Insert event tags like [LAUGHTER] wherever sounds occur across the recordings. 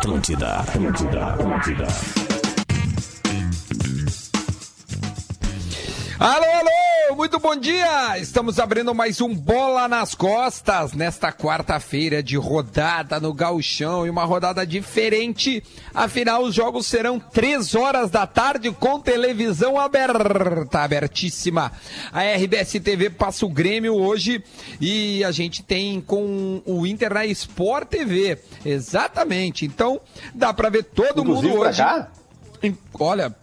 Atlântida, Atlântida, Atlântida. Alô, alô, muito bom dia! Estamos abrindo mais um Bola nas Costas nesta quarta-feira de rodada no Gauchão e uma rodada diferente. Afinal, os jogos serão três horas da tarde com televisão aberta, abertíssima. A RBS TV passa o Grêmio hoje e a gente tem com o Inter na Sport TV. Exatamente. Então, dá para ver todo Inclusive mundo hoje. Olha,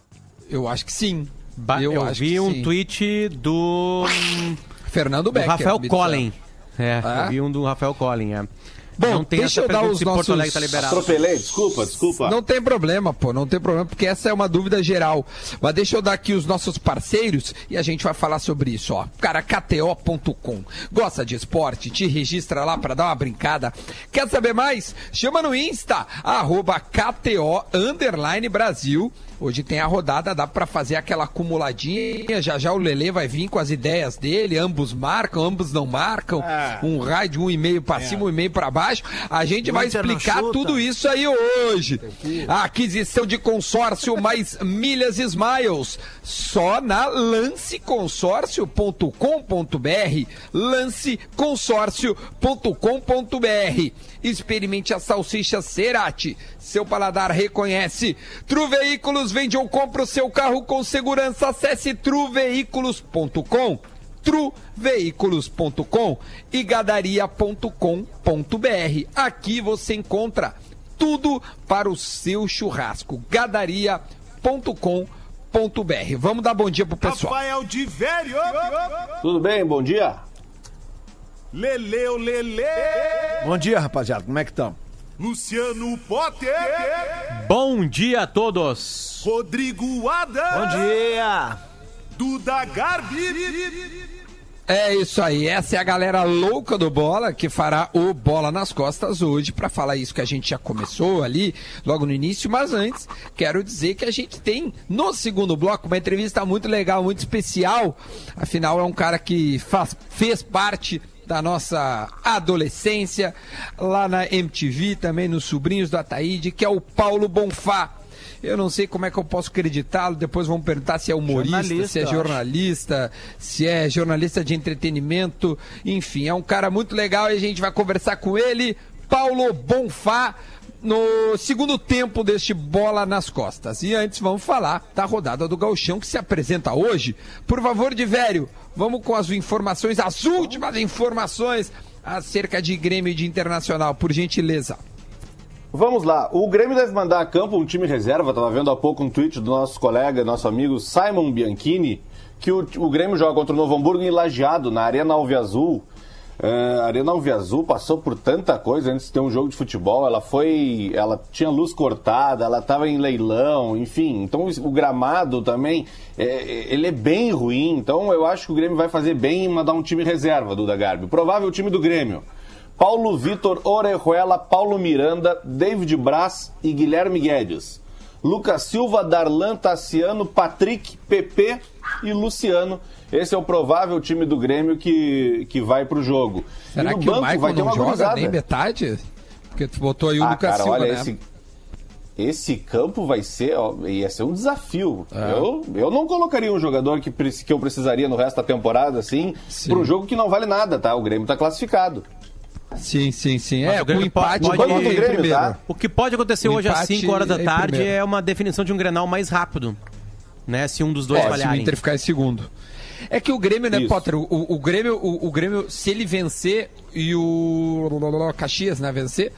eu acho que sim. Ba- eu acho vi um sim. tweet do, Fernando do Becker. Rafael me Collen. É, Ah? eu vi um do Rafael Collen, é. Bom, não tem deixa eu dar os nossos- tá. Atropelei, desculpa, desculpa. Não tem problema, pô, não tem problema, porque essa é uma dúvida geral. Mas deixa eu dar aqui os nossos parceiros e a gente vai falar sobre isso, ó. Cara, KTO.com. Gosta de esporte? Te registra lá pra dar uma brincada. Quer saber mais? Chama no Insta, arroba KTO Underline Brasil. Hoje tem a rodada, dá pra fazer aquela acumuladinha. Já já o Lelê vai vir com as ideias dele. Ambos marcam, ambos não marcam. Um raio de um e meio pra cima, um e meio pra baixo. A gente vai Inter não explicar tudo isso aí hoje. A aquisição de consórcio mais [LAUGHS] milhas Smiles. Só na lanceconsórcio.com.br. Lanceconsórcio.com.br. Experimente a salsicha Cerati. Seu paladar reconhece. Tru Veículos vende ou compra o seu carro com segurança. Acesse truveículos.com truveículos.com e gadaria.com.br. Aqui você encontra tudo para o seu churrasco. gadaria.com.br. Vamos dar bom dia pro pessoal. Rafael de Velho. Tudo bem? Bom dia. Leleu Lele. Bom dia, rapaziada. Como é que estão? Luciano Potter. Bom dia a todos. Rodrigo Adams. Bom dia. Duda Garbi. É isso aí, essa é a galera louca do Bola que fará o Bola nas Costas hoje para falar isso que a gente já começou ali logo no início, mas antes quero dizer que a gente tem no segundo bloco uma entrevista muito legal, muito especial. Afinal é um cara que faz, fez parte da nossa adolescência lá na MTV, também nos Sobrinhos do Ataíde, que é o Paulo Bonfá. Eu não sei como é que eu posso acreditá-lo. Depois vão perguntar se é humorista, Jornalista, se é jornalista, se é jornalista de entretenimento. Enfim, é um cara muito legal e a gente vai conversar com ele. Paulo Bonfá, no segundo tempo deste Bola nas Costas. E antes vamos falar da rodada do Gauchão que se apresenta hoje. Por favor, de velho, vamos com as informações, as últimas informações acerca de Grêmio e de Internacional, por gentileza. Vamos lá. O Grêmio deve mandar a campo um time reserva. Tava vendo há pouco um tweet do nosso colega, nosso amigo Simon Bianchini, que o, o Grêmio joga contra o Novo Hamburgo em Lajeado, na Arena Alviazul. É, a Arena Alviazul passou por tanta coisa antes de ter um jogo de futebol. Ela foi. Ela tinha luz cortada, ela estava em leilão, enfim. Então o gramado também, é, ele é bem ruim. Então eu acho que o Grêmio vai fazer bem em mandar um time reserva, Duda Garbi. Provável time do Grêmio. Paulo Vitor Orejuela, Paulo Miranda, David Braz e Guilherme Guedes. Lucas Silva, Darlan Tassiano, Patrick, PP e Luciano. Esse é o provável time do Grêmio que, que vai pro jogo. Será que o banco Michael vai ter uma joga gurizada. nem metade? Porque tu botou aí o Ah, Lucas cara, Silva, olha, né? esse, esse campo vai ser, ó, ia ser um desafio. É. Eu, eu não colocaria um jogador que, que eu precisaria no resto da temporada, assim, Sim. para um jogo que não vale nada, tá? O Grêmio tá classificado. Sim, sim, sim. Mas É, o com o Grêmio empate pode- pode- o Grêmio, primeiro. tá? O que pode acontecer O hoje às empate 5 horas da é tarde primeiro. é uma definição de um Grenal mais rápido. Né? Se um dos dois É, se o falharem. Inter ficar em segundo. É que o Grêmio, né, Isso. Potter? O, o Grêmio, o, o Grêmio, se ele vencer e o Caxias, né, vencer,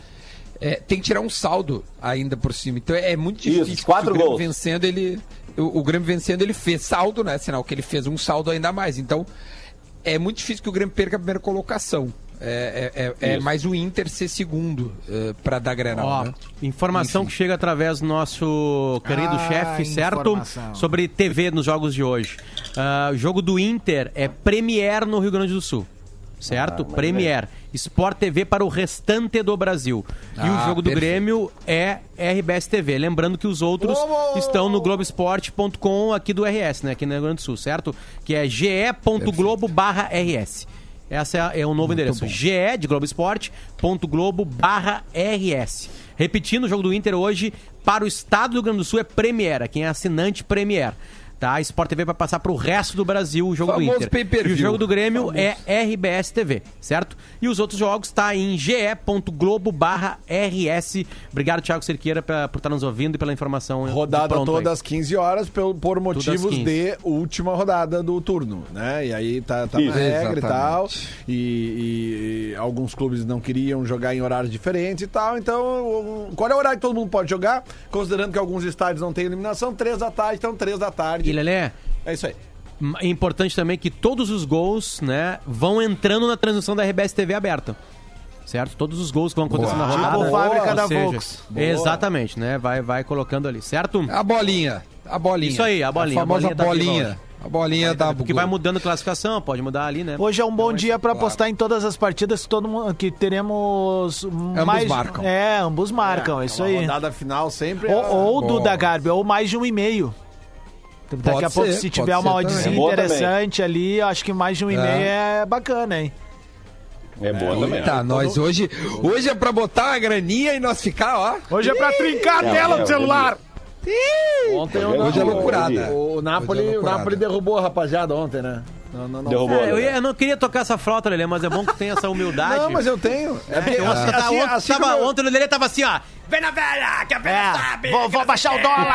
é, tem que tirar um saldo ainda por cima. Então é muito Isso, difícil. quatro o Grêmio gols. vencendo, ele. O, o Grêmio vencendo, ele fez saldo, né? Sinal que ele fez um saldo ainda mais. Então, é muito difícil que o Grêmio perca a primeira colocação. É, é, é, é mais o Inter ser segundo é, para dar Grenal, Ó, né? informação Enfim. que chega através do nosso querido Ah, chefe, certo? Sobre TV nos jogos de hoje. Ah, o jogo do Inter é Premier no Rio Grande do Sul. Certo? Ah, Premier. Sport TV para o restante do Brasil. e o Ah, jogo do perfeito. Grêmio é RBS TV. Lembrando que os outros estão no Globoesporte.com aqui do RS, né? Aqui no Rio Grande do Sul, certo? Que é ge.globo Esse é, é o novo endereço. ge de Globo Esporte, ponto Globo barra RS. Repetindo, o jogo do Inter hoje para o estado do Rio Grande do Sul é Premier, quem é assinante Premier. Tá? A Sport TV vai passar para o resto do Brasil o jogo Famoso do Inter. E o jogo do Grêmio é RBS TV, certo? E os outros jogos tá em ge.globo barra RS. Obrigado, Thiago Cerqueira, pra- por estar nos ouvindo e pela informação. Rodada aí. todas às 15 horas pelo- por motivos 15. de última rodada do turno, né? E aí tá, tá na regra e tal. Exatamente. E, e- e alguns clubes não queriam jogar em horários diferentes e tal. Então, qual é o horário que todo mundo pode jogar? Considerando que alguns estádios não têm eliminação, 3 da tarde, então 3 da E tarde. Lelé, É isso aí. é importante também que todos os gols, né, vão entrando na transmissão da RBS TV aberta. Certo? Todos os gols que vão acontecer na rodada. Tipo fábrica Ou da seja, Volks. Exatamente, né? Vai, vai colocando ali, certo? A bolinha. A bolinha. Isso aí, a bolinha, A famosa a bolinha da bolinha. A bolinha da Porque vai mudando a classificação, pode mudar ali, né? Hoje é um bom Então, dia pra claro. postar em todas as partidas que todo mundo que teremos mais marcam. É, ambos marcam, isso Uma aí. rodada final sempre. é- Ou, ou do Boa. da Garbi, ou mais de um e meio. Daqui Pode a pouco, ser, se tiver uma oddzinha É interessante ali, eu acho que mais de um e meio é bacana, hein? É boa também. Tá, nós hoje, hoje é pra botar uma graninha e nós ficar, ó. Hoje é pra trincar a É, tela é, do celular. Ontem Hoje o, Hoje é o- loucurada. O, Napoli, Hoje é o. Napoli derrubou a rapaziada ontem, né? Não, não, não. Derrubou. É, eu, né? ia- eu não queria tocar essa flauta, Lelê, mas é bom que tem essa [LAUGHS] humildade. Não, mas eu tenho. É porque, Eu acho que tá- assim- ontem, assim tava- eu- ontem o Lelê tava assim, ó. Vem na velha, que a velha É, sabe. vou, vou baixar o dólar,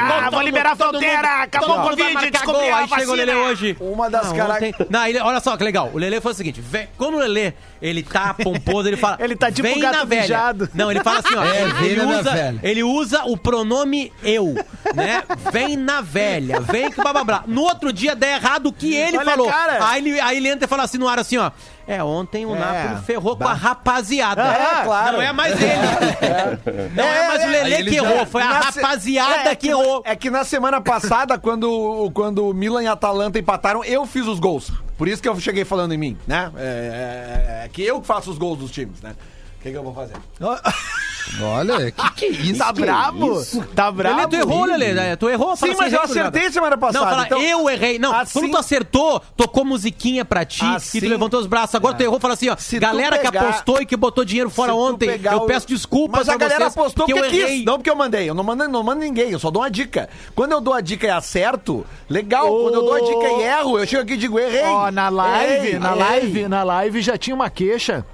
ah, vou liberar a fronteira, acabou o Covid, descobri a Aí chega o Lelê vacina. hoje. Uma das Não, cara- ontem- Não, ele- olha só que legal. O Lelê foi o seguinte: vem- quando o Lelê ele tá pomposo, ele fala. [LAUGHS] Ele tá tipo vem gato na velha. mijado. Não, ele fala assim, ó. [LAUGHS] É, ele, usa, ele usa o pronome eu, né? Vem na velha, vem que blá blá blá. No outro dia der errado o que ele Olha falou. Aí ele, aí ele entra e fala assim no ar assim, ó. É, ontem o É. Napoli ferrou com a rapaziada. É, claro. Não é mais ele. Não é, mais o Aí Lelê que já- errou, foi a Na se- rapaziada É, que na- errou. É que na semana passada, [LAUGHS] quando, quando o Milan e a Atalanta empataram, eu fiz os gols. Por isso que eu cheguei falando em mim, né? É, é- é que eu que faço os gols dos times, né? O que, que eu vou fazer? [LAUGHS] Olha, que que é isso? Tá brabo? Tá brabo? Lelê, tu errou, Lelê. né? Tu errou. Sim, fala assim, mas eu acertei gurizada. semana passada, Não, fala, então- eu errei. Não, Assim- quando tu acertou, tocou musiquinha pra ti Assim- e tu levantou os braços. Agora tu errou, fala assim, ó. Se galera que pegar- apostou e que botou dinheiro fora ontem, eu o- peço desculpas Mas a galera vocês, apostou porque porque eu quis, errei. não porque eu mandei. Eu não mando, não mando ninguém, eu só dou uma dica. Quando eu dou a dica e acerto, legal. Quando eu dou a dica e erro, eu chego aqui e digo, errei. Ó, na live, Errei, na errei. live, na live já tinha uma queixa.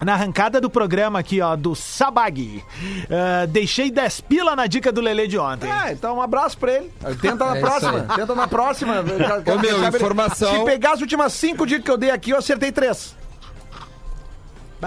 Na arrancada do programa aqui, ó, do Sabag. Ah, deixei 10 pila na dica do Lelê de ontem. Ah, então um abraço pra ele. Tenta na É próxima. Tenta na próxima. Ô, meu, informação- Se pegar as últimas cinco dicas que eu dei aqui, eu acertei três.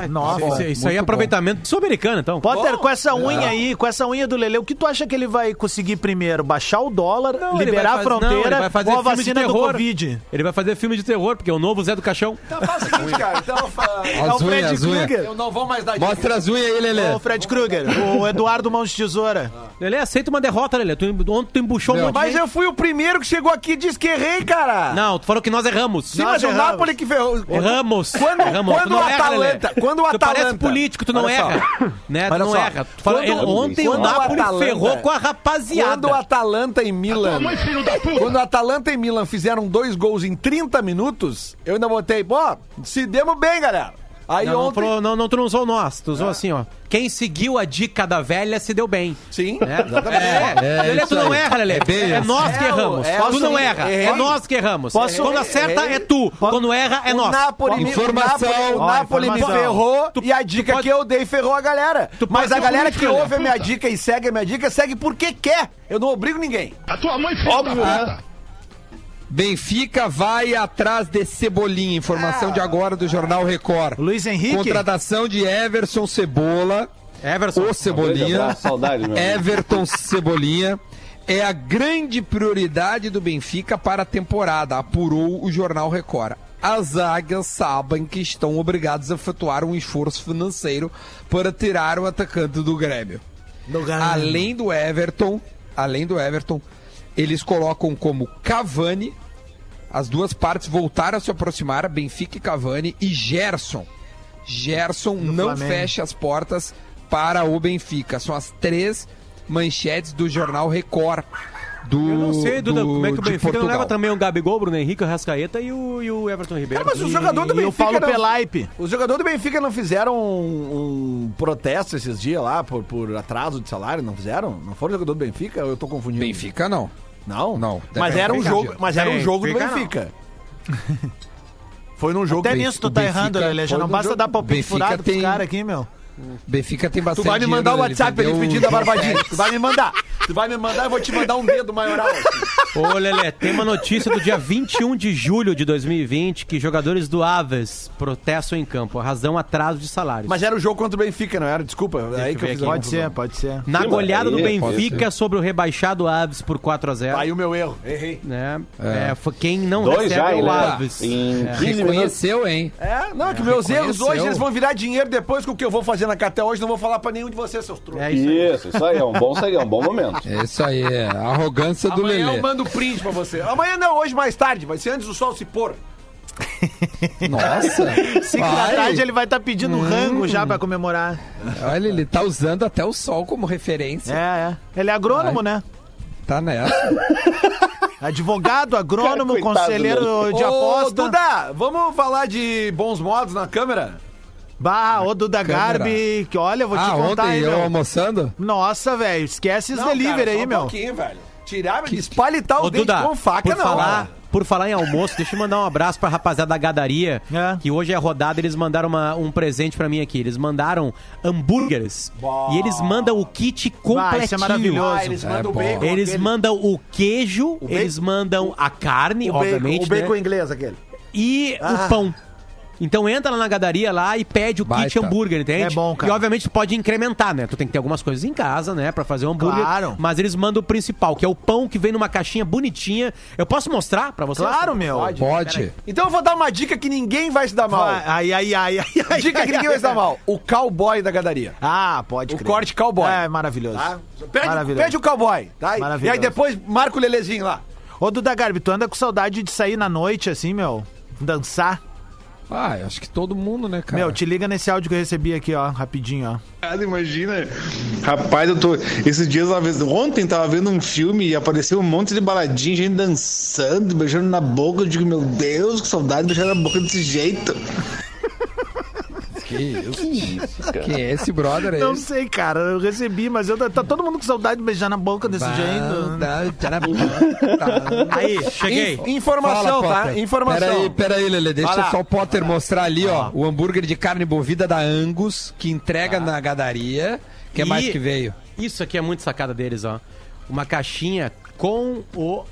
Nossa. Isso, isso aí é aproveitamento sul-americano, então. Potter, com essa unha aí, com essa unha do Lelê, o que tu acha que ele vai conseguir primeiro? Baixar o dólar, Não, ele liberar vai a faz- não, fronteira ele vai fazer ou a filme de vacina do terror. Covid? Ele vai fazer filme de terror, porque é o novo Zé do Caixão. Então faz o seguinte, cara. Então, [LAUGHS] fa- É o As unhas, Fred as unhas. Krueger. eu não vou mais dar dica. Mostra as unhas aí, Lelê. O Fred Krueger, o [LAUGHS] Eduardo Mãos de Tesoura. Lelê, aceita uma derrota, Lelê. Tu, ontem tu embuchou um Meu, monte de Mas gente. eu fui o primeiro que chegou aqui e disse que errei, cara. Não, tu falou que nós erramos. Sim, Nós mas o erramos. Napoli que ferrou. Erramos. Quando- Erramos. quando não o erra, Lelê. Atalanta- quando o Tu parece Atalanta- político, tu não Olha só. erra. Né? Tu Olha não só. erra. Tu fala, Quando- ontem o quando o Napoli Atalanta- ferrou com a rapaziada. Quando o Atalanta e Milan. Quando o Atalanta e Milan fizeram dois gols em 30 minutos, eu ainda botei, pô, se demos bem, galera. Aí Não, não, ontem. falou- não, não, tu não usou nós, tu usou assim, ó. Quem seguiu a dica da velha se deu bem. Sim, Né? exatamente. É, É, Lelê, tu não erra, Lelê. É É, nós que É, erramos. é, tu não erra. É nós que erramos. Posso- Quando acerta, é tu. Quando erra, é nós. Napoli, me- Informação. o Napoli, o Ó, Napoli me ferrou Tu- e a dica pode- que eu dei ferrou a galera. Tu Mas a galera que ouve a minha dica e segue a minha dica, segue porque quer. Eu não obrigo ninguém. A tua mãe filho da puta. Benfica vai atrás de Cebolinha. Informação de agora do Jornal Record. Luiz Henrique. Contratação de Everson Cebola. Everson. O Cebolinha. abraço, saudade, meu. Everton [LAUGHS] Cebolinha. É a grande prioridade do Benfica para a temporada, apurou o Jornal Record. As águias sabem que estão obrigados a efetuar um esforço financeiro para tirar o atacante do Grêmio. Além do Everton, além do Everton, eles colocam como Cavani, as duas partes voltaram a se aproximar, Benfica e Cavani, e Gerson. Gerson não Flamengo. fecha as portas para o Benfica. São as três manchetes do jornal Record. Do. Eu não sei, Duda, do- como é que o Benfica não Portugal. leva também o Gabigol, o Bruno Henrique, o Rascaeta e o, e o Everton Ribeiro. Mas o jogador do Benfica. Paulo não- Pelaipe. Os jogadores do Benfica não fizeram um, um protesto esses dias lá por, por atraso de salário? Não fizeram? Não foram jogador do Benfica? Ou eu tô confundindo? Benfica, não. Não? Não, Mas era um jogo, mas era um jogo do Benfica, não. Benfica. [LAUGHS] Foi num jogo Até nisso tu tá errando. Já foi não basta jogo- dar palpite Benfica furado pros tem- caras aqui, meu. Benfica tem Tu bastante vai me mandar o WhatsApp vendeu pedindo a o barbadinha. Tu vai me mandar. Tu vai me mandar, eu vou te mandar um dedo maioral. Ô, Lelé, tem uma notícia do dia 21 de julho de 2020 que jogadores do Aves protestam em campo. A razão atraso de salários. Mas era o jogo contra o Benfica, não era? Desculpa. É aí que eu fiz Pode ser, pode ser. Na Sim, goleada do aí pode Benfica sobre o rebaixado Aves por 4 a 0 Aí o meu erro. Errei. né? É, foi quem não Dois recebe já, é o? Aves. Em É. 15 minutos. Reconheceu, hein? É, não, que meus erros hoje eles vão virar dinheiro depois com o que eu vou fazer na KT hoje. Não vou falar pra nenhum de vocês, seus trouxas. É isso aí. Isso, isso aí, é um bom, é um bom momento. É isso aí, é a arrogância do Amanhã Lelê. eu mando print pra você. Amanhã não, hoje mais tarde. Vai ser antes do sol se pôr. Nossa! [LAUGHS] 5 da Vai. tarde ele vai estar pedindo rango já pra comemorar. Olha, ele tá usando até o sol como referência. É, é. Ele é agrônomo, né? Tá nessa. [LAUGHS] Advogado, agrônomo, Cara, conselheiro de Ô, aposta. Duda, vamos falar de bons modos na câmera? Bah, ô Duda câmera. Garbi, que olha, vou te ah, contar ontem aí, eu meu. almoçando? Nossa, velho, esquece os Não, delivery cara, só aí, um meu. pouquinho, velho. Tirar, espalitar os Ô, Duda, com faca, por não. falar, cara. por falar em almoço, deixa eu mandar um abraço pra rapaziada da Gadaria, É. que hoje é rodada, eles mandaram uma- um presente pra mim aqui. Eles mandaram hambúrgueres e eles mandam o kit completinho. isso é maravilhoso. Ah, eles mandam o bom. bacon. Eles aquele- mandam o queijo, bacon- eles mandam a carne, o bacon, obviamente, o bacon né? inglês aquele. e Ah. o pão. Então entra lá na gadaria lá e pede o kit Baita. hambúrguer, entende? É bom, cara. E obviamente tu pode incrementar, né? Tu tem que ter algumas coisas em casa, né? Pra fazer o hambúrguer. Claro. Mas eles mandam o principal, que é o pão que vem numa caixinha bonitinha. Eu posso mostrar pra vocês? Claro, meu. Pode. Então eu vou dar uma dica que ninguém vai se dar mal. Ai, ai, ai, ai, ai. Dica que ai, ninguém vai se dar mal. O cowboy da gadaria. Ah, pode O crer. corte cowboy. É, maravilhoso. Tá? Pede, Maravilhoso. pede o cowboy, tá? E- E aí depois marca o Lelezinho lá. Ô, Duda Garbi, tu anda com saudade de sair na noite, assim, meu? Dançar? Ah, eu acho que todo mundo, né, cara? Meu, te liga nesse áudio que eu recebi aqui, ó, rapidinho, ó. Cara, imagina. Rapaz, eu tô. Esses dias, uma vez, ontem, tava vendo um filme e apareceu um monte de baladinha, gente dançando, beijando na boca. Eu digo, meu Deus, que saudade de beijar na boca desse jeito. Que isso? Quem é esse brother aí? Não sei, cara, eu recebi, mas eu, tá todo mundo com saudade de beijar na boca desse jeito. Aí, cheguei. In- informação, Fala, tá? Informação. Peraí, peraí, Lele. Deixa lá. só o Potter mostrar ali, ó. O hambúrguer de carne bovida da Angus, que entrega na gadaria. que é mais E que veio? Isso aqui é muito sacada deles, ó. Uma caixinha com o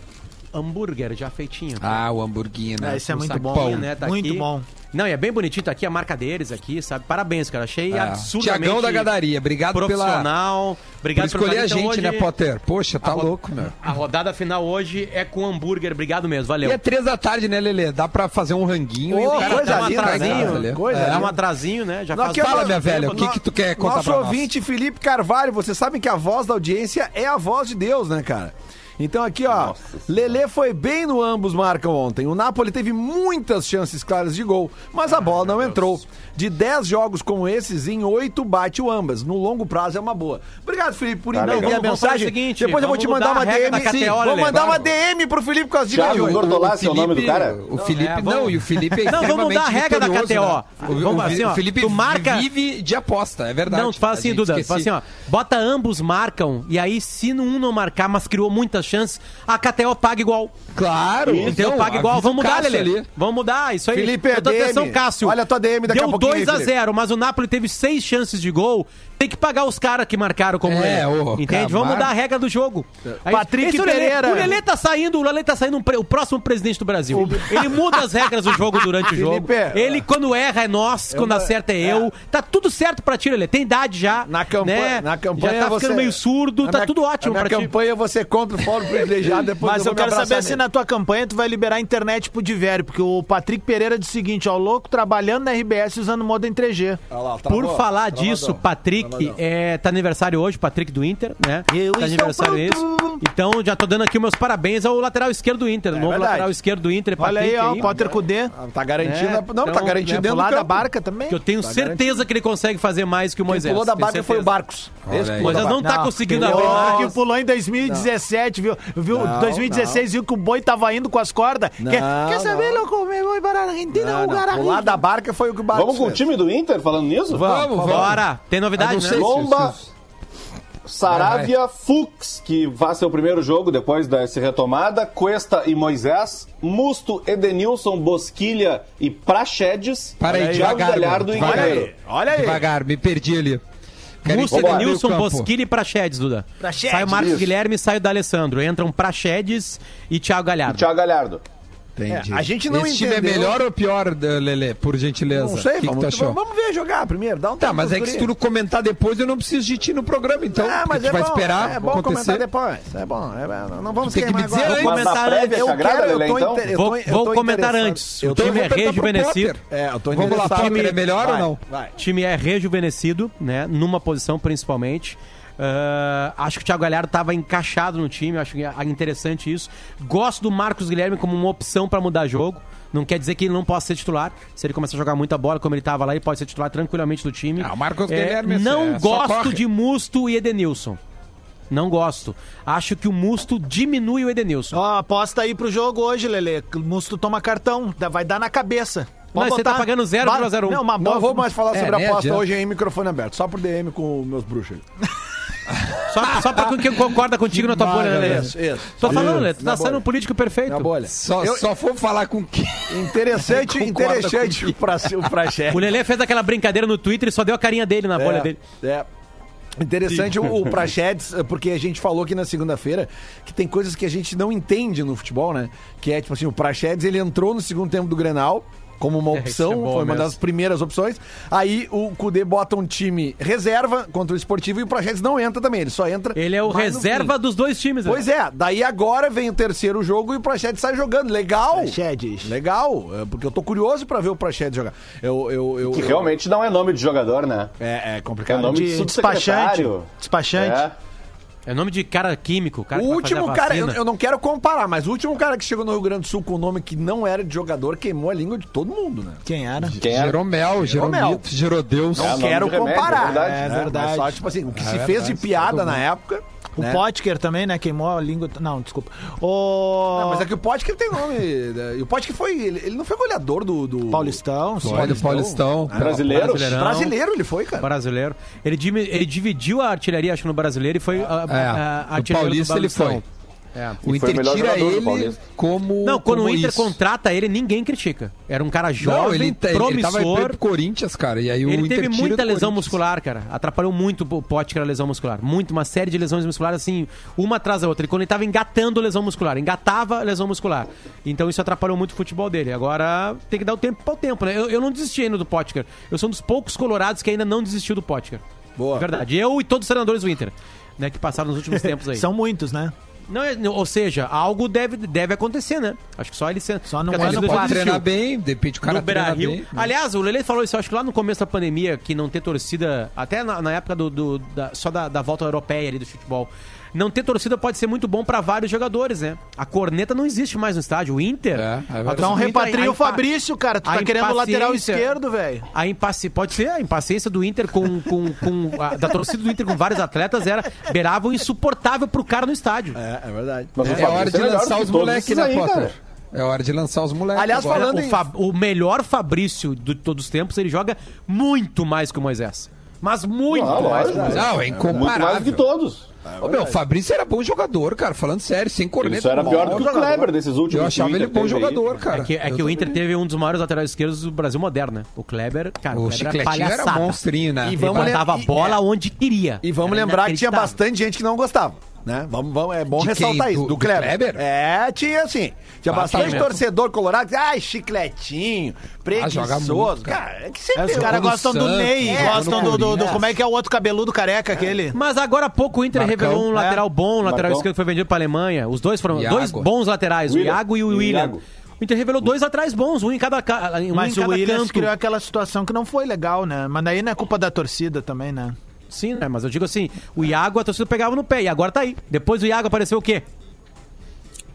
hambúrguer já feitinho. Ah, o hamburguinho, né? É, isso é Um muito bom, né? Tá muito aqui. bom. Não, e é bem bonitinho, tá aqui a marca deles aqui, sabe? Parabéns, cara. Achei É. absurdamente Tiagão da Gadaria, obrigado pela- profissional. Por Obrigado escolher a Então, gente, hoje, né, Potter? Poxa, tá ro- louco, meu. A rodada final hoje é com hambúrguer. Obrigado mesmo, valeu. E é três da tarde, né, Lelê? Dá pra fazer um ranguinho e Ô, o cara coisa tá Dá um linda, ali, atrasinho, né, coisa É. Dá um atrasinho, né? Já Não, é Fala, nós- minha velha, o que que tu quer contar Nosso pra nós? ouvinte Felipe Carvalho, vocês sabem que a voz da audiência é a voz de Deus, né, cara? Então aqui, ó, Lelê foi bem no ambos marcam ontem. O Napoli teve muitas chances claras de gol, mas a bola não entrou. De 10 jogos como esses, em 8 bate o ambas. No longo prazo é uma boa. Obrigado, Felipe, por Tá enviar a fazer mensagem. o seguinte, Depois eu vou te mandar uma DM. Sim, vou Lelê, mandar uma. DM pro Felipe com as dicas de Thiago. Bortolassi é o nome do cara? O Felipe, é, não, e o Felipe é [LAUGHS] Não, vamos mudar a regra da KTO. né? O, Vamos o- assim, ó, o Felipe tu marca- vive de aposta, é verdade. Não, tu fala assim, Duda, fala assim, ó, bota ambos marcam, e aí se um não marcar, mas criou muitas chances, a KTO paga igual. Claro, Então paga igual, vamos mudar, ali. Vamos mudar, isso aí. Felipe, Eu DM. atenção, Cássio. Olha a tua DM daqui a Deu pouquinho, 2 a Felipe. 0 mas o Napoli teve seis chances de gol. Tem que pagar os caras que marcaram como É, ô, Entende? Camargo. Vamos mudar a regra do jogo. Aí, Patrick esse o Lelê- Pereira. O Lelê tá saindo, o Lelê tá saindo um pre- o próximo presidente do Brasil. Ele muda as regras do jogo durante o jogo. Felipe, Ele, quando erra, é nós, quando acerta é eu. Tá tudo certo pra ti, Lelê. Tem idade já. Na campanha, né? na campanha Já tá você, ficando meio surdo, Na tá minha- tudo ótimo na pra minha ti. campanha você contra o fórum privilegiado, depois Mas eu me quero saber se na tua campanha tu vai liberar a internet pro Divério, porque o Patrick Pereira disse o seguinte, ó, o louco trabalhando na RBS usando modem 3G. Olha lá, Por falar travadão, disso, Patrick travadão. é, tá aniversário hoje, Patrick do Inter, né? Eu tá estou aniversário pronto. isso. Então, já tô dando aqui meus parabéns ao lateral esquerdo do Inter. o novo verdade. lateral esquerdo do Inter, Olha aí, Patrick, ó, Potter Cudê. Tá garantindo. É, não, então, tá garantindo É, dentro do pular da barca também. Que eu tenho Tá certeza que ele consegue fazer mais que o Quem Moisés. pulou da barca foi o. Barcos. Olha Esse aí. Moisés não tá conseguindo abrir mais. que pulou em 2017, viu? viu? Não, 2016 viu que o boi tava indo com as cordas. Não, quer, quer saber, não. louco? Vou para a Argentina, Não, não, pular horrível. da barca foi o que o Barcos Vamos com o time do Inter falando nisso? Vamos, vamos. Bora! Tem novidade, não né? sei Lomba, Saravia, Fux, que vai ser o primeiro jogo depois dessa retomada, Cuesta e Moisés, Musto, Edenilson, Bosquilha e Praxedes, Para aí, Thiago devagar, Galhardo e. Guerreiro. Olha aí. Devagar, me perdi ali. Meio campo. Bosquilha e Praxedes, Duda. Praxedes, sai o Marcos isso. Guilherme e sai o D'Alessandro. Entram Praxedes e Thiago Galhardo. Thiago Galhardo. Entendi. É, a gente não Esse time é entendeu. melhor ou pior, Lele, por gentileza? Não sei, o que, que vamos, tu achou? vamos ver jogar primeiro. Dá um Tá, mas é que se tu não comentar depois, eu não preciso de ti no programa, então. Ah, mas tu é vai bom, esperar é bom acontecer. comentar depois. É bom, é. Não vamos Tu tem que me queimar dizer agora. antes. Comentar Eu quero, eu tô então? inter- eu Vou, tô- eu vou tô comentar antes. O tô- time é vou rejuvenescido. É, eu tô Vamos lá, interessado. Potter, é melhor Vai, ou não? Vai. O time é rejuvenescido, né? Numa posição principalmente. Ah, acho que o Thiago Galhardo estava encaixado no time, acho é interessante isso. Gosto do Marcos Guilherme como uma opção para mudar jogo. Não quer dizer que ele não possa ser titular. Se ele começar a jogar muita bola como ele estava lá, ele pode ser titular tranquilamente do time. Ah, o Marcos É, Guilherme é- Não é, gosto corre. de Musto e Edenilson. Não gosto. Acho que o Musto diminui o Edenilson. Ó, aposta aí pro jogo hoje, Lelê. O Musto toma cartão, vai dar na cabeça. Mas você tá pagando 0,01. Não, uma Não vou mais falar É, sobre a aposta adianta. hoje em microfone aberto, só pro DM com meus bruxos. [LAUGHS] Só, só pra quem concorda contigo na tua bolha, né, Lelê? Isso, isso. Tô falando, Lelê, tu tá sendo um político perfeito. Na bolha. Só, Eu- só for falar com quem. Interessante, [LAUGHS] interessante o Praxé. [LAUGHS] O Lelê fez aquela brincadeira no Twitter e só deu a carinha dele na bolha dele. É. Interessante o, o Praxedes, porque a gente falou aqui na segunda-feira que tem coisas que a gente não entende no futebol, né? Que é tipo assim, o Praxedes ele entrou no segundo tempo do Grenal como uma [LAUGHS] É, opção, isso é foi uma mesmo. das primeiras opções. Aí o Cudê bota um time reserva contra o Esportivo e o Praxedes não entra também, ele só entra Ele é o reserva dos dois times. né? Pois é, daí agora vem o terceiro jogo e o Praxedes sai jogando. Legal! Praxedes. Legal, é, porque eu tô curioso pra ver o Praxedes jogar. Eu, eu, eu, Que eu- realmente não é nome de jogador, né? É, é É complicado. nome de De despachante. Despachante. É. É nome de cara químico. Cara O que vai último fazer a cara, eu, eu não quero comparar, mas o último cara que chegou no Rio Grande do Sul com o nome que não era de jogador queimou a língua de todo mundo, né? Quem era? Quem é? Jeromel, Jeromel. Gerodeus. É, Não nome quero de remédio, comparar. é verdade. É É verdade. Mas só, tipo assim, o que É se verdade, fez de piada na época. O né? Potker também, né? Queimou a língua. Não, desculpa. O. Não, mas é que o Potker tem nome. né? E o Potker foi. Ele, ele não foi goleador do. do... Paulistão, Foi do Paulistão. Brasileiro? Brasileirão. Brasileiro ele foi, cara. Brasileiro. Ele, ele dividiu a artilharia, acho que no brasileiro, e foi É, a, no artilheiro do Paulista ele foi. É. O Inter o melhor tira jogador do ele Paulista. como. Não, quando como o Inter isso. contrata ele, ninguém critica. Era um cara Não, jovem, ele, ele tava promissor. pro Corinthians, cara. E aí o Ele Inter teve tira muita lesão muscular, cara. Atrapalhou muito o Potker a lesão muscular. Muito, uma série de lesões musculares, assim, uma atrás da outra. E quando ele tava engatando lesão muscular, engatava lesão muscular. Então isso atrapalhou muito o futebol dele. Agora tem que dar o tempo para o tempo, né? Eu, eu não desisti ainda do Potker. Eu sou um dos poucos colorados que ainda não desistiu do Potker. Boa. É verdade. Eu e todos os treinadores do Inter, né, que passaram nos últimos tempos aí. [LAUGHS] São muitos, né? Não, é- ou seja, algo deve, deve acontecer, né? Acho que só ele sendo. Só não é no Pode desistiu. treinar bem, de repente o cara no Beira treina Rio. bem. Aliás, o Lele falou isso, acho que lá no começo da pandemia, que não ter torcida, até na, na época do, do- da- só da, da volta europeia ali do futebol, não ter torcida pode ser muito bom pra vários jogadores, né? A corneta não existe mais no estádio. O Inter. É, é Então repatria o Fabrício, cara. Tu tá querendo o lateral impaciência- esquerdo, velho. A impaci... Pode ser, a impaciência do Inter com. com, com a- da torcida do Inter com vários atletas era beirava o insuportável pro cara no estádio. É, é verdade. Mas o É Fabrício hora de melhor lançar os moleques, né, aí, Potter? É hora de lançar os moleques. Aliás, agora. falando o, em- o melhor Fabrício de todos os tempos, ele joga muito mais que o Moisés. Mas muito Ah, mais lógico. que o Moisés. Não, é Muito mais do incomparável. que todos. Ô, meu, o Fabrício era bom jogador, cara. Falando sério, sem corneta. Isso era pior do que o jogador. Kleber desses últimos. Eu achava ele bom teve aí. jogador, cara. É que, é que o. Inter teve um dos maiores laterais esquerdos do Brasil moderno, né? O Kleber, cara, o, O Kleber era palhaçada. monstrinho, né? E Ele vamos botava a bola é. onde queria. E vamos Era lembrar que tinha bastante gente que não gostava. Né? Vamos, vamos, é bom De quem? ressaltar isso. Do- Do, do Kleber. Kleber? É, tinha assim. Tinha Ah, bastante tá. torcedor colorado ai, chicletinho, preguiçoso. joga muito, cara. cara. é que sempre É, os caras gostam do Ney, é, gostam do, do, do-. Como é que é o outro cabeludo careca aquele? Mas agora há pouco o Inter Marcão. revelou um É. lateral bom, um lateral esquerdo que foi vendido pra Alemanha. Os dois foram Iago. dois bons laterais, o William. Iago e o o William. Iago. O Inter revelou dois laterais bons, um em cada, ca- um Mas em o cada Williams canto. criou aquela situação que não foi legal, né? Mas daí não é culpa da torcida também, né? Sim, né? Mas eu digo assim, o Iago a torcida pegava no pé e agora tá aí. Depois do Iago apareceu o quê?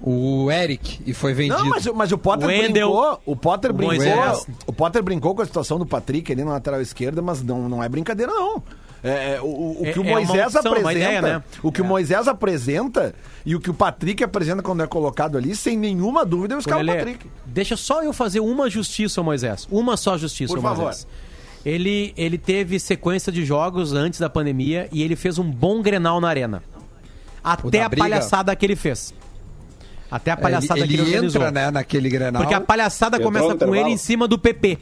O Eric, e foi vendido. Não, mas, mas o Potter brincou. O Potter o brincou. Moisés. O Potter brincou com a situação do Patrick ali na lateral esquerda, mas não, não é brincadeira, não. É, é, o, o- o É- que o é uma Moisés opção, uma apresenta. ideia, né? O que o Moisés apresenta e o que o Patrick apresenta quando é colocado ali, sem nenhuma dúvida, eu escalo o Patrick. Deixa só eu fazer uma justiça ao Moisés. Uma só justiça Por ao favor. Moisés. Ele, ele teve sequência de jogos antes da pandemia e ele fez um bom grenal na arena. Até a briga? palhaçada que ele fez. Até a É, palhaçada ele, que ele ele organizou. entra, né, naquele Grenal. Porque a palhaçada Entrou começa com ele em cima do PP.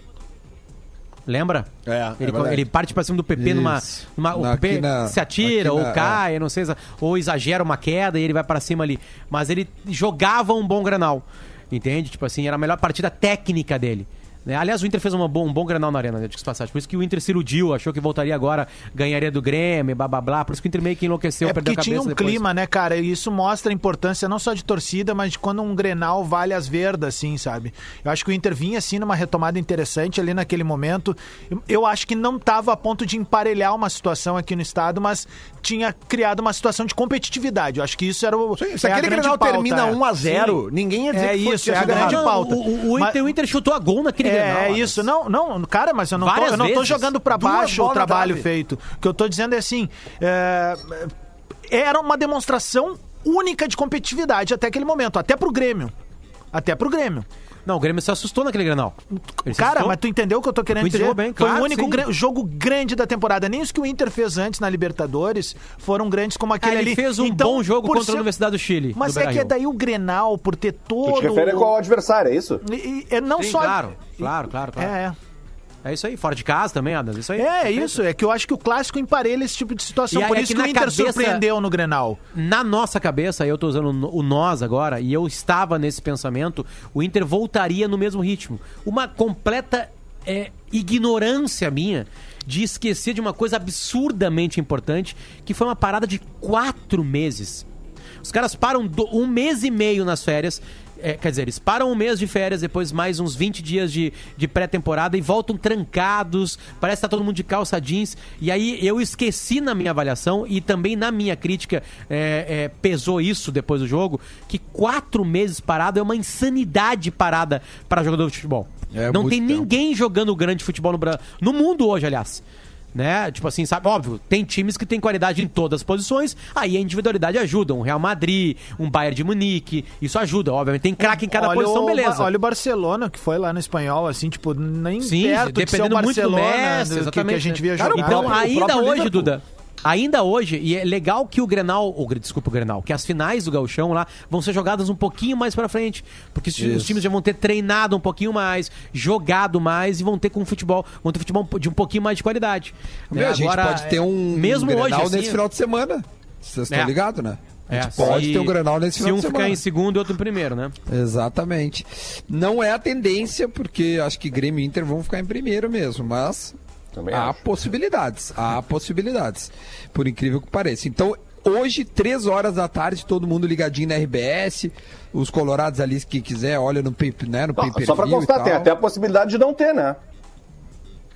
Lembra? É, é ele, verdade. ele parte pra cima do PP numa. Isso. numa o Na- PP aqui na- se atira, aqui ou na- cai, não sei, ou exagera uma queda e ele vai pra cima ali. Mas ele jogava um bom granal. Entende? Tipo assim, era a melhor partida técnica dele. Né? Aliás, o Inter fez uma bom- um bom granal na arena, né? de passagem. Por isso que o Inter se iludiu, achou que voltaria agora, ganharia do Grêmio, blá blá blá. Por isso que o Inter meio que enlouqueceu, É perdeu a cabeça tinha um depois. clima, né, cara? E isso mostra a importância não só de torcida, mas de quando um Grenal vale as verdas, assim, sabe? Eu acho que o Inter vinha, assim, numa retomada interessante ali naquele momento. Eu- acho que não estava a ponto de emparelhar uma situação aqui no estado, mas tinha criado uma situação de competitividade. Eu acho que isso era o. Se é a aquele Grenal pauta, termina é. 1x0, Sim. ninguém ia dizer É que isso, é a grande pauta. o, o, o Mas- Inter, o Inter chutou a gol naquele É, é isso. Não, não, cara, mas eu não, tô, eu não tô jogando pra Duas baixo o trabalho feito. O que eu tô dizendo é assim: é, era uma demonstração única de competitividade até aquele momento, até pro Grêmio. Até pro Grêmio. Não, o Grêmio se assustou naquele Grenal. Ele Cara, mas tu entendeu o que eu tô querendo dizer? jogou bem, Foi claro, o único sim. jogo grande da temporada. Nem os que o Inter fez antes na Libertadores foram grandes como Ah, aquele ele ali. fez um Então, bom jogo contra a ser- Universidade do Chile. Mas no é que é daí o Grenal, por ter todo... Tu te refere qual adversário, é isso? E- e- É não Sim, só... claro, claro, claro, claro. É, é. É isso aí, fora de casa também, Adams, isso aí. É, Perfeito. isso. É que eu acho que o clássico emparelha esse tipo de situação. E Por é isso que que, o Inter cabeça- surpreendeu no Grenal. Na nossa cabeça, eu tô usando o nós agora, e eu estava nesse pensamento, o Inter voltaria no mesmo ritmo. Uma completa é, ignorância minha de esquecer de uma coisa absurdamente importante, que foi uma parada de quatro meses. Os caras param do- um mês e meio nas férias. É, quer dizer, eles param um mês de férias, depois mais uns 20 dias de, de pré-temporada e voltam trancados. Parece que tá todo mundo de calça jeans. E aí eu esqueci na minha avaliação e também na minha crítica é, é, pesou isso depois do jogo, que quatro meses parado é uma insanidade parada para jogador de futebol. É Não tem tempo. ninguém jogando grande futebol no, no mundo hoje, aliás. Né? Tipo assim, sabe? Óbvio, tem times que têm qualidade em todas as posições, aí a individualidade ajuda. Um Real Madrid, um Bayern de Munique, isso ajuda, obviamente. Tem craque em cada olha posição, o, beleza. Olha o Barcelona, que foi lá no espanhol, assim, tipo, nem Sim, perto de ser o dependendo muito do Barcelona Messi, do que- que, exatamente. a gente via jogar. o Então, ainda hoje, Liverpool. Duda, ainda hoje, e é legal que o Grenal, desculpa o Grenal, que as finais do Gauchão lá vão ser jogadas um pouquinho mais pra frente, porque os, os times já vão ter treinado um pouquinho mais, jogado mais e vão ter com futebol, vão ter futebol de um pouquinho mais de qualidade. Meu, Né? a gente Agora, pode ter um, mesmo um hoje, Grenal assim, nesse final de semana. Vocês estão É. ligados, né? A é, gente pode se- ter um Grenal nesse Se final um de ficar semana. em segundo e outro em primeiro, né? Exatamente. Não é a tendência, porque acho que Grêmio e Inter vão ficar em primeiro mesmo, mas Também há acho. possibilidades. Há [LAUGHS] possibilidades. Por incrível que pareça. Então, hoje, três horas da tarde, todo mundo ligadinho na RBS. Os colorados ali, que quiser, olha no, pay, né, no Não, só pra e constar, tem até a possibilidade de não ter, né?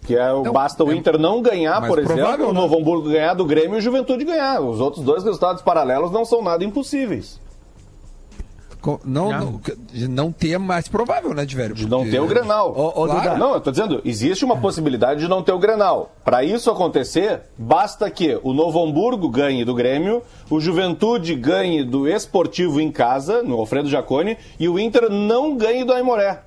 Que é, o Não, basta o é Inter não ganhar, por exemplo, o né? Novo Hamburgo ganhar do Grêmio e o Juventude ganhar. Os outros dois resultados paralelos não são nada impossíveis. Não, Não. de não ter mais provável, né, de velho? De não ter o Grenal. Ô, ô, Claro. Não, eu tô dizendo, existe uma possibilidade de não ter o Grenal. Para isso acontecer, basta que o Novo Hamburgo ganhe do Grêmio, o Juventude ganhe do Esportivo em casa, no Alfredo Jaconi, e o Inter não ganhe do Aimoré.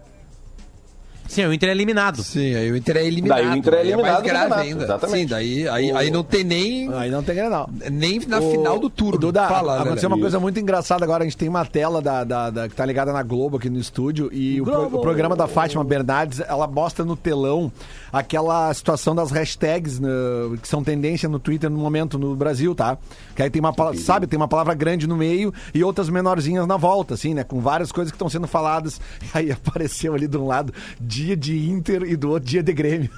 Sim, o Inter é eliminado. Sim, aí o Inter é eliminado. Daí o Inter é aí eliminado mais do grave ainda. exatamente. Sim, daí aí, aí não tem nem, aí não tem Grenal. nem na O- final do turno. Duda, Fala, aconteceu uma coisa muito engraçada agora. A gente tem uma tela da, da- da- que tá ligada na Globo aqui no estúdio e o, pro- o programa da Fátima Bernardes, ela mostra no telão aquela situação das hashtags né, que são tendência no Twitter no momento no Brasil, tá? Que aí tem uma palavra, sabe, tem uma palavra grande no meio e outras menorzinhas na volta, assim, né? Com várias coisas que estão sendo faladas. [LAUGHS] Aí apareceu ali de um lado dia de Inter e do outro dia de Grêmio.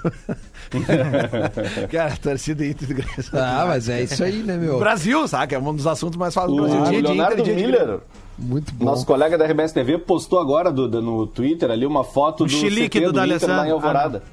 [LAUGHS] Cara, torcida Inter e do Grêmio. Ah, mas é isso aí, né, meu? Brasil, sabe? É um dos assuntos mais falados O do Brasil. Dia de Leonardo Inter, dia de Miller, Grêmio. Muito bom. nosso colega da RBS TV, postou agora Duda, no Twitter ali uma foto O do chilique CT do do, Inter lá em Alvorada.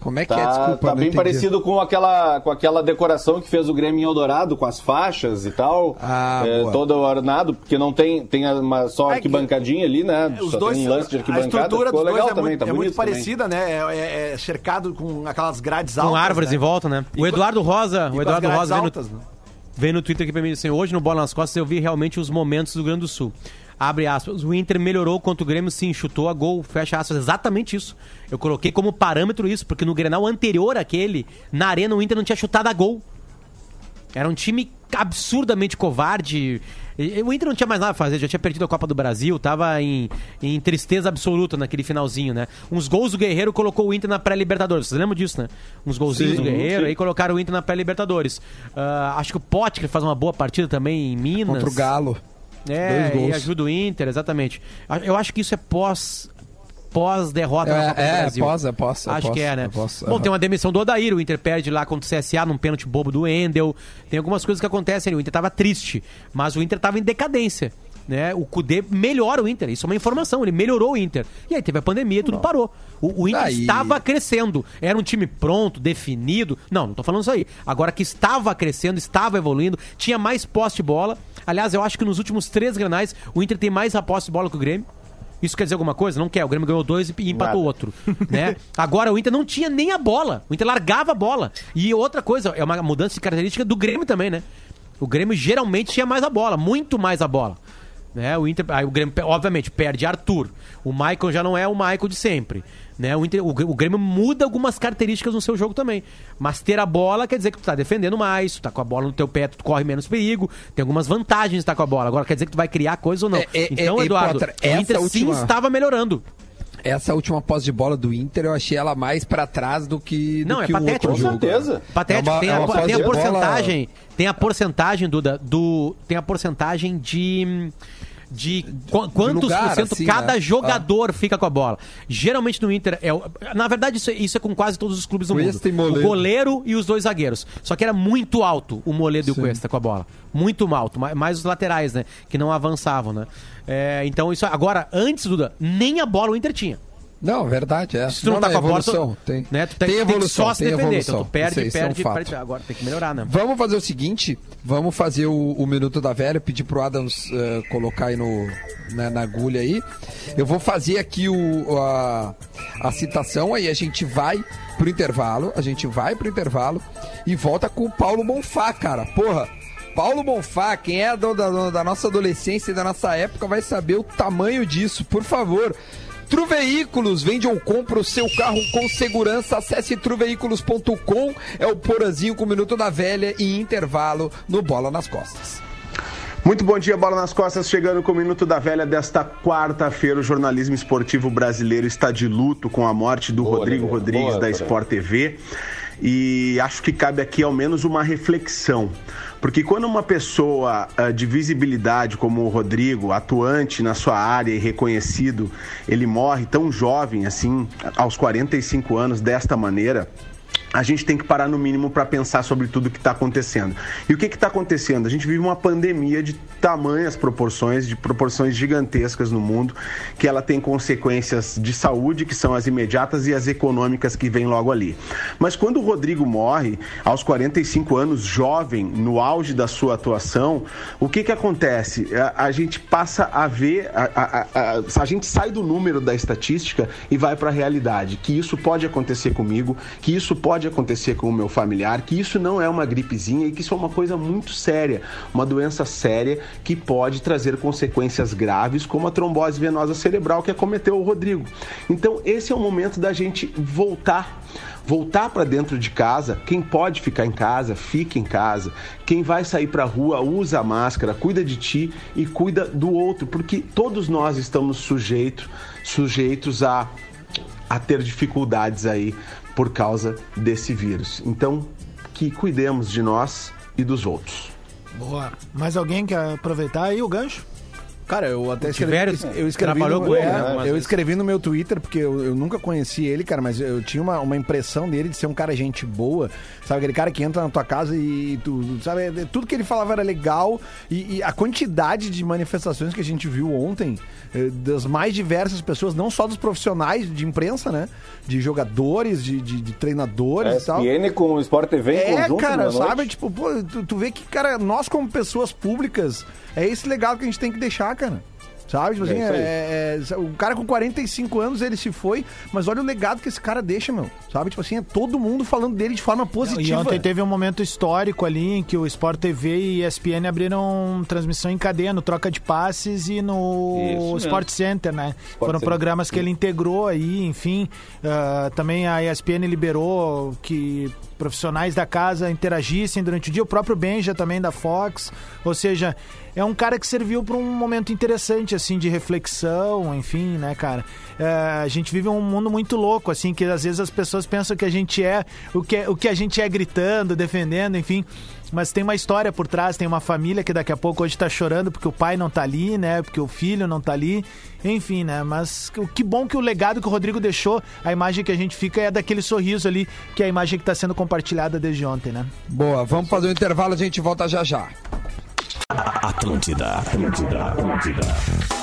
Como é que Tá, é? Desculpa, tá bem entendi. parecido com aquela, com aquela decoração que fez o Grêmio em Eldorado, com as faixas e tal. Ah, é, todo ornado, porque não tem, tem uma, só É que- arquibancadinha ali, né? Os só dois, tem um lance de a arquibancada. estrutura Ficou dos legal dois é também, muito, tá é muito bonito também. parecida, né? É, é- é cercado com aquelas grades altas. Com árvores né? em volta, né? E O com- Eduardo Rosa, E o com Eduardo Rosa veio no, altas, né? veio no Twitter aqui pra mim assim: hoje no Bola nas Costas eu vi realmente os momentos do Rio Grande do Sul. Abre aspas, o Inter melhorou contra o Grêmio, sim, chutou a gol, fecha aspas, exatamente isso. Eu coloquei como parâmetro isso, porque no Grenal anterior àquele, na arena o Inter não tinha chutado a gol. Era um time absurdamente covarde. O Inter não tinha mais nada a fazer, já tinha perdido a Copa do Brasil, tava em, em tristeza absoluta naquele finalzinho, né? Uns gols do Guerreiro colocou o Inter na pré-Libertadores. Vocês lembram disso, né? Uns golzinhos do Guerreiro, aí colocaram o Inter na pré-Libertadores. Ah, acho que o Potker faz uma boa partida também em Minas. Contra o Galo. É, e ajuda o Inter, exatamente. Eu acho que isso é pós pós derrota na É, Copa do é, Brasil. pós, é pós, é Acho pós, que é, né? é pós, Bom, aham. tem uma demissão do Odair, o Inter perde lá contra o CSA num pênalti bobo do Endel. Tem algumas coisas que acontecem, o Inter tava triste, mas o Inter tava em decadência. Né? O Cudê melhora o Inter, isso é uma informação, ele melhorou o Inter. E aí teve a pandemia, tudo parou. O, o Inter Aí- estava crescendo, era um time pronto, definido. Não, não tô falando isso aí. Agora que estava crescendo, estava evoluindo, tinha mais posse de bola. Aliás, eu acho que nos últimos três granais o Inter tem mais a posse de bola que o Grêmio. Isso quer dizer alguma coisa? Não quer. O Grêmio ganhou dois e empatou Nada. outro. Né? [LAUGHS] Agora o Inter não tinha nem a bola. O Inter largava a bola. E outra coisa, é uma mudança de característica do Grêmio também, né? O Grêmio geralmente tinha mais a bola, muito mais a bola. Né? O Inter, aí o Grêmio, obviamente, perde Arthur. O Michael já não é o Michael de sempre. Né? O, Inter, o, Grêmio- o Grêmio muda algumas características no seu jogo também. Mas ter a bola quer dizer que tu tá defendendo mais, tu tá com a bola no teu pé, tu corre menos perigo. Tem algumas vantagens de estar com a bola. Agora quer dizer que tu vai criar coisa ou não. É, é, então, é, Eduardo, Potter, o Inter sim última- estava melhorando. Essa última posse de bola do Inter, eu achei ela mais pra trás do que, do Não, é que o patético. outro Com jogo. certeza. Patético. É uma- tem, é a, tem a de bola- porcentagem. Tem a porcentagem, Duda, do. Tem a porcentagem de. De qu- quantos lugar, por cento assim, cada né? jogador fica com a bola. Geralmente no Inter. É, na verdade, isso, é- isso é com quase todos os clubes do mundo. Cuesta e O goleiro e os dois zagueiros. Só que era muito alto o Moledo e o Cuesta com a bola. Muito alto. Ma- Mais os laterais, né? Que não avançavam, né? É, então, isso. Agora, antes, Duda, nem a bola o Inter tinha. Não, verdade, é. Se tu não, tá é com a evolução. tu, Tem, né, tu tem, tem tem evolução, só se tem defender. evolução. Então tu perde, isso é um perde, fato. perde. Agora tem que melhorar, né? Vamos fazer o seguinte, vamos fazer o, o Minuto da Velha, pedir pro Adams eh, colocar aí no, na, na agulha aí. Eu vou fazer aqui o, a, a citação, aí a gente vai pro intervalo, a gente vai pro intervalo e volta com o Paulo Bonfá, cara. Porra, Paulo Bonfá, quem é da, da, da nossa adolescência e da nossa época vai saber o tamanho disso, por favor. Tru Veículos, vende ou compra o seu carro com segurança. Acesse truveículos.com. É o Porazinho com o Minuto da Velha e intervalo no Bola nas Costas. Muito bom dia, Bola nas Costas, chegando com o Minuto da Velha desta quarta-feira. O jornalismo esportivo brasileiro está de luto com a morte do Boa, Rodrigo Lelê. Rodrigues Boa, da. Sport TV. E acho que cabe aqui ao menos uma reflexão. Porque quando uma pessoa ah, de visibilidade como o Rodrigo, atuante na sua área e reconhecido, ele morre tão jovem assim, aos 45 anos, desta maneira, a gente tem que parar no mínimo para pensar sobre tudo que está acontecendo. E o que está acontecendo? A gente vive uma pandemia de tamanhas proporções, de proporções gigantescas no mundo, que ela tem consequências de saúde, que são as imediatas, e as econômicas que vêm logo ali. Mas quando o Rodrigo morre, aos 45 anos, jovem, no auge da sua atuação, o que, que acontece? A, a gente passa a ver, a- a- a gente sai do número da estatística e vai para a realidade, que isso pode acontecer comigo, que isso pode acontecer com o meu familiar, que isso não é uma gripezinha e que isso é uma coisa muito séria, uma doença séria que pode trazer consequências graves, como a trombose venosa cerebral que acometeu o Rodrigo. Então, esse é o momento da gente voltar voltar para dentro de casa. Quem pode ficar em casa, fique em casa. Quem vai sair para a rua, usa a máscara, cuida de ti e cuida do outro, porque todos nós estamos sujeitos sujeitos a a ter dificuldades aí por causa desse vírus. Então, que cuidemos de nós e dos outros. Boa. Mais alguém quer aproveitar aí o gancho? Cara, eu até escrevi, eu escrevi, trabalhou no, com ele, é, né, algumas eu vezes. escrevi no meu Twitter, porque eu, eu nunca conheci ele, cara, mas eu tinha uma, uma impressão dele de ser um cara gente boa, sabe? Aquele cara que entra na tua casa e tu, sabe, tudo que ele falava era legal e, e a quantidade de manifestações que a gente viu ontem, eh, das mais diversas pessoas, não só dos profissionais de imprensa, né? De jogadores, de, de, de treinadores e tal. ESPN com o Sport TV em É, conjunto cara, sabe? Tipo, pô, tu, tu vê que, cara, nós como pessoas públicas, é esse legado que a gente tem que deixar, cara. Sabe? Tipo É assim, aí. é- é- o cara com 45 anos ele se foi, mas olha o legado que esse cara deixa, meu. Sabe? Tipo assim, é todo mundo falando dele de forma E positiva. ontem teve um momento histórico ali em que o Sport TV e ESPN abriram transmissão em cadeia no Troca de Passes e no Isso mesmo. Sport Center, né? Foram Center. programas que ele integrou aí, enfim. ah, também a ESPN liberou que profissionais da casa interagissem durante o dia, o próprio Benja também da Fox, ou seja, é um cara que serviu para um momento interessante, assim, de reflexão, enfim, né, cara? É, a gente vive um mundo muito louco, assim, que às vezes as pessoas pensam que a gente é o que, o que a gente é gritando, defendendo, enfim. Mas tem uma história por trás, tem uma família que daqui a pouco hoje tá chorando porque o pai não tá ali, né? Porque o filho não tá ali. Enfim, né? Mas o que bom que o legado que o Rodrigo deixou, a imagem que a gente fica é daquele sorriso ali, que é a imagem que tá sendo compartilhada desde ontem, né? Boa, vamos fazer um intervalo, a gente volta já já. Atlântida, Atlântida, Atlântida.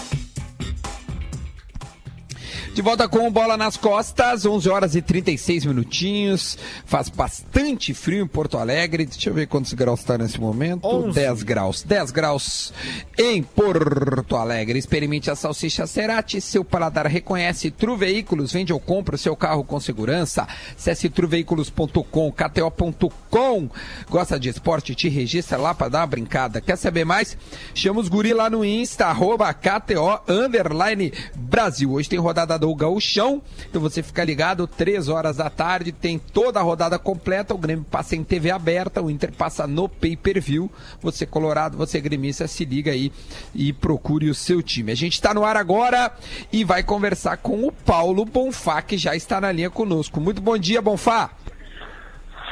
De volta com bola nas costas, 11 horas e 36 minutinhos. Faz bastante frio em Porto Alegre. Deixa eu ver quantos graus está nesse momento. 10 graus. 10 graus em Porto Alegre. Experimente a salsicha Cerati. Seu paladar reconhece. Tru Veículos vende ou compra o seu carro com segurança. Acesse truveículos.com, kto.com. Gosta de esporte? Te registra lá para dar uma brincada. Quer saber mais? Chama os guri lá no Insta, arroba KTO underline Brasil. Hoje tem rodada do Gauchão, então você fica ligado, três horas da tarde, tem toda a rodada completa, o Grêmio passa em TV aberta, o Inter passa no pay-per-view. Você colorado, você gremista, se liga aí e procure o seu time. A gente está no ar agora e vai conversar com o Paulo Bonfá, que já está na linha conosco. Muito bom dia, Bonfá.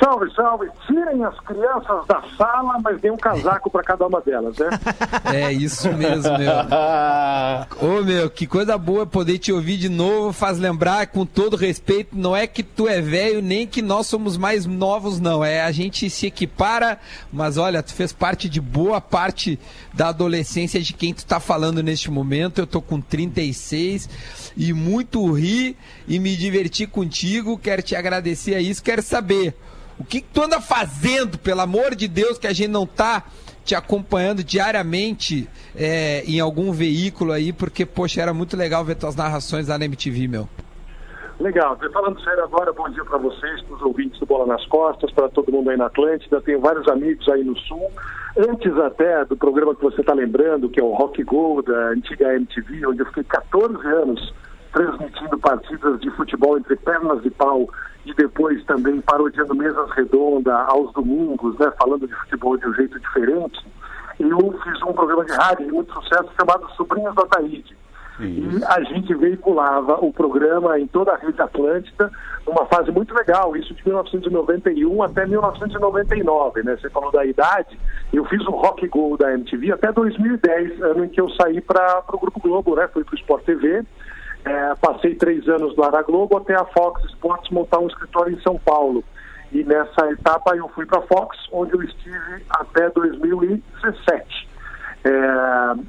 Salve, salve. Tirem as crianças da sala, mas dê um casaco para cada uma delas, né? [LAUGHS] É isso mesmo, meu. [LAUGHS] Ô meu, que coisa boa poder te ouvir de novo, faz lembrar com todo respeito, não é que tu é velho, nem que nós somos mais novos, não. É a gente se equipara, mas olha, tu fez parte de boa parte da adolescência de quem tu tá falando neste momento. Eu tô com 36 e muito ri e me diverti contigo. Quero te agradecer a isso, quero saber. O que, que tu anda fazendo, pelo amor de Deus, que a gente não tá te acompanhando diariamente é, em algum veículo aí, porque, poxa, era muito legal ver tuas narrações lá na MTV, meu. Legal. Falando sério agora, bom dia para vocês, para os ouvintes do Bola nas Costas, para todo mundo aí na Atlântida. Tenho vários amigos aí no Sul. Antes até do programa que você está lembrando, que é o Rock Go, da antiga MTV, onde eu fiquei 14 anos transmitindo partidas de futebol entre pernas de pau e depois também parodiando mesas redondas aos domingos, né, falando de futebol de um jeito diferente. Eu fiz um programa de rádio de muito sucesso chamado Sobrinhos da Taíde. E a gente veiculava o programa em toda a rede Atlântida, numa fase muito legal, isso de 1991 até 1999, né? Você falou da idade, eu fiz o Rock Go da MTV até 2010, ano em que eu saí para o Grupo Globo, né? Fui para o Sport TV, é, passei três anos lá na Globo até a Fox Sports montar um escritório em São Paulo. E nessa etapa eu fui para a Fox, onde eu estive até 2017. É,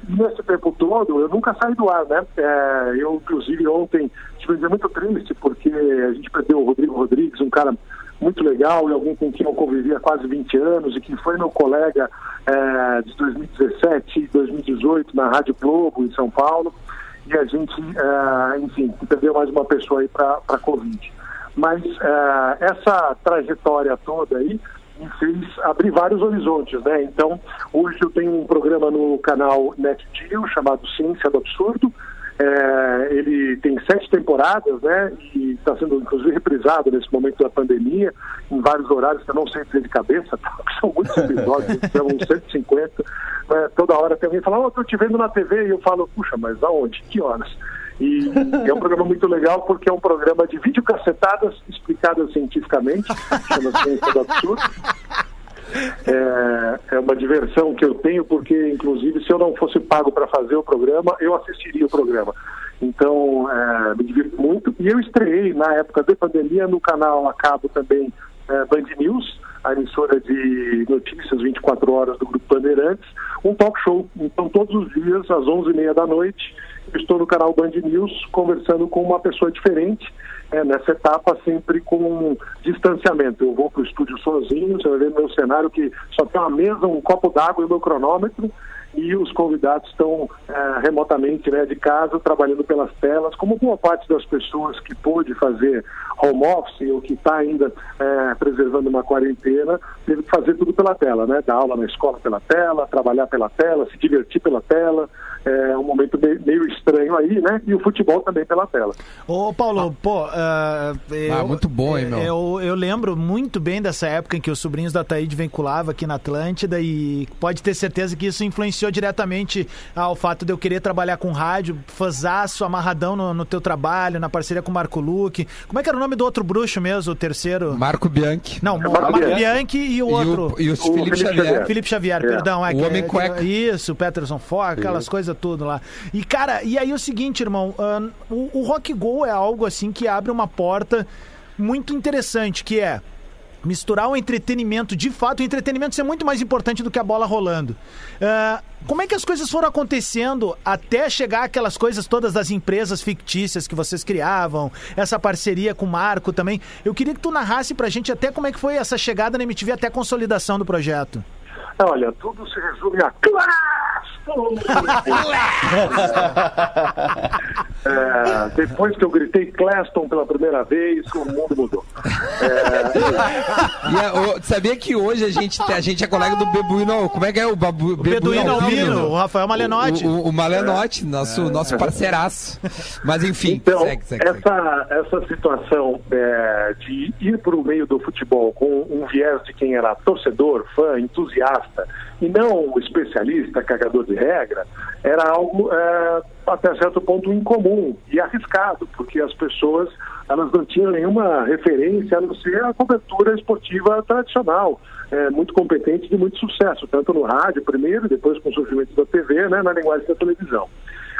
nesse tempo todo eu nunca saí do ar, né? É, eu, inclusive, ontem tive um dia muito triste porque a gente perdeu o Rodrigo Rodrigues, um cara muito legal e alguém com quem eu convivi há quase 20 anos e que foi meu colega é, de 2017 e 2018 na Rádio Globo em São Paulo e a gente, é, enfim, perdeu mais uma pessoa aí para a Covid. Mas é, essa trajetória toda aí me fez abrir vários horizontes, né? Então, hoje eu tenho um programa no canal NetGeo chamado Ciência do Absurdo. É, ele tem sete temporadas, né? E está sendo inclusive reprisado nesse momento da pandemia, em vários horários que eu não sei dizer de cabeça, tá? [LAUGHS] são muitos episódios, [LAUGHS] são uns 150. Né? Toda hora tem alguém que fala, oh, estou te vendo na TV, e eu falo, puxa, mas aonde? Que horas? E é um programa muito legal porque é um programa de videocacetadas explicadas cientificamente, chama Ciência do Absurdo. É, é uma diversão que eu tenho, porque, inclusive, se eu não fosse pago para fazer o programa, eu assistiria o programa. Então, é, me divirto muito. E eu estreiei, na época de pandemia, no canal a cabo também é, Band News, a emissora de notícias 24 horas do Grupo Bandeirantes, um talk show. Então, todos os dias, às 11h30 da noite, estou no canal Band News conversando com uma pessoa diferente. É, nessa etapa, sempre com distanciamento. Eu vou para o estúdio sozinho, você vai ver meu cenário que só tem uma mesa, um copo d'água e meu cronômetro e os convidados estão eh, remotamente né, de casa, trabalhando pelas telas, como boa parte das pessoas que pôde fazer home office ou que está ainda eh, preservando uma quarentena, teve que fazer tudo pela tela, né? Dar aula na escola pela tela, trabalhar pela tela, se divertir pela tela. É um momento meio, estranho aí, né? E o futebol também pela tela. Ô, Paulo, pô, ah, eu, Ah, muito bom, hein, meu? Eu, eu lembro muito bem dessa época em que os sobrinhos da Taíde vinculavam aqui na Atlântida e pode ter certeza que isso influenciou diretamente ao fato de eu querer trabalhar com rádio, fazaço, amarradão no, no teu trabalho, na parceria com o Marco Luque. Como é que era o nome do outro bruxo mesmo, o terceiro? Marco Bianchi. Não, Marco Marco Bianchi. Bianchi e o E outro. o, e o O Felipe Felipe Xavier. Xavier. Felipe Xavier, É. perdão. É, O que- Homem que- Cueca. Isso, o Peterson Fox, aquelas coisas tudo lá. E, cara, e aí o seguinte, irmão, ahn, o, o Rock Go é algo assim que abre uma porta muito interessante, que é misturar o entretenimento, de fato, o entretenimento ser muito mais importante do que a bola rolando. Ah, como é que as coisas foram acontecendo até chegar aquelas coisas todas das empresas fictícias que vocês criavam, essa parceria com o Marco também? Eu queria que tu narrasse pra gente até como é que foi essa chegada na MTV até a consolidação do projeto. Olha, tudo se resume a Claston! [LAUGHS] É, depois que eu gritei Claston pela primeira vez, o mundo mudou. E a- o- sabia que hoje a gente, a gente é colega do Bebuíno. Como é que é o Babu, Beduíno Albino, o Rafael Malenotti. O, o, o Malenotti, nosso, nosso parceiraço. Mas enfim, Então, segue, segue, segue. essa, essa situação é, de ir para o meio do futebol com um viés de quem era torcedor, fã, entusiasta, e não especialista, cagador de regra, era algo é, até certo ponto incomum e arriscado, porque as pessoas elas não tinham nenhuma referência a não ser a cobertura esportiva tradicional, é, muito competente de muito sucesso, tanto no rádio primeiro, depois com o surgimento da TV, né, na linguagem da televisão.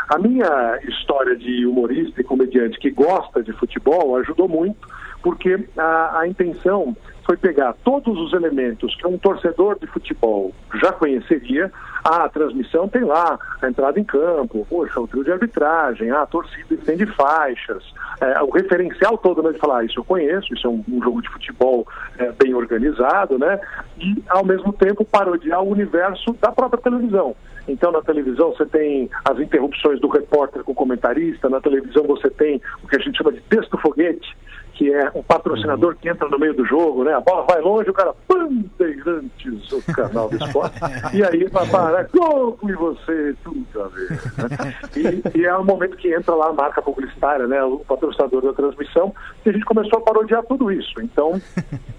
A minha história de humorista e comediante que gosta de futebol ajudou muito, porque a, a intenção foi pegar todos os elementos que um torcedor de futebol já conheceria. A transmissão tem lá a entrada em campo, poxa, o trio de arbitragem, a torcida estende faixas, é, o referencial todo né, de falar, ah, isso eu conheço, isso é um, um jogo de futebol é, bem organizado, né? E, ao mesmo tempo, parodiar o universo da própria televisão. Então, na televisão, você tem as interrupções do repórter com o comentarista, na televisão, você tem o que a gente chama de texto foguete, que é um patrocinador que entra no meio do jogo, né? A bola vai longe, o cara, Bandeirantes, o canal do esporte, e aí vai parar, gol e você, tudo a ver. Né? E, e é o momento que entra lá a marca publicitária, né? O patrocinador da transmissão, e a gente começou a parodiar tudo isso. Então,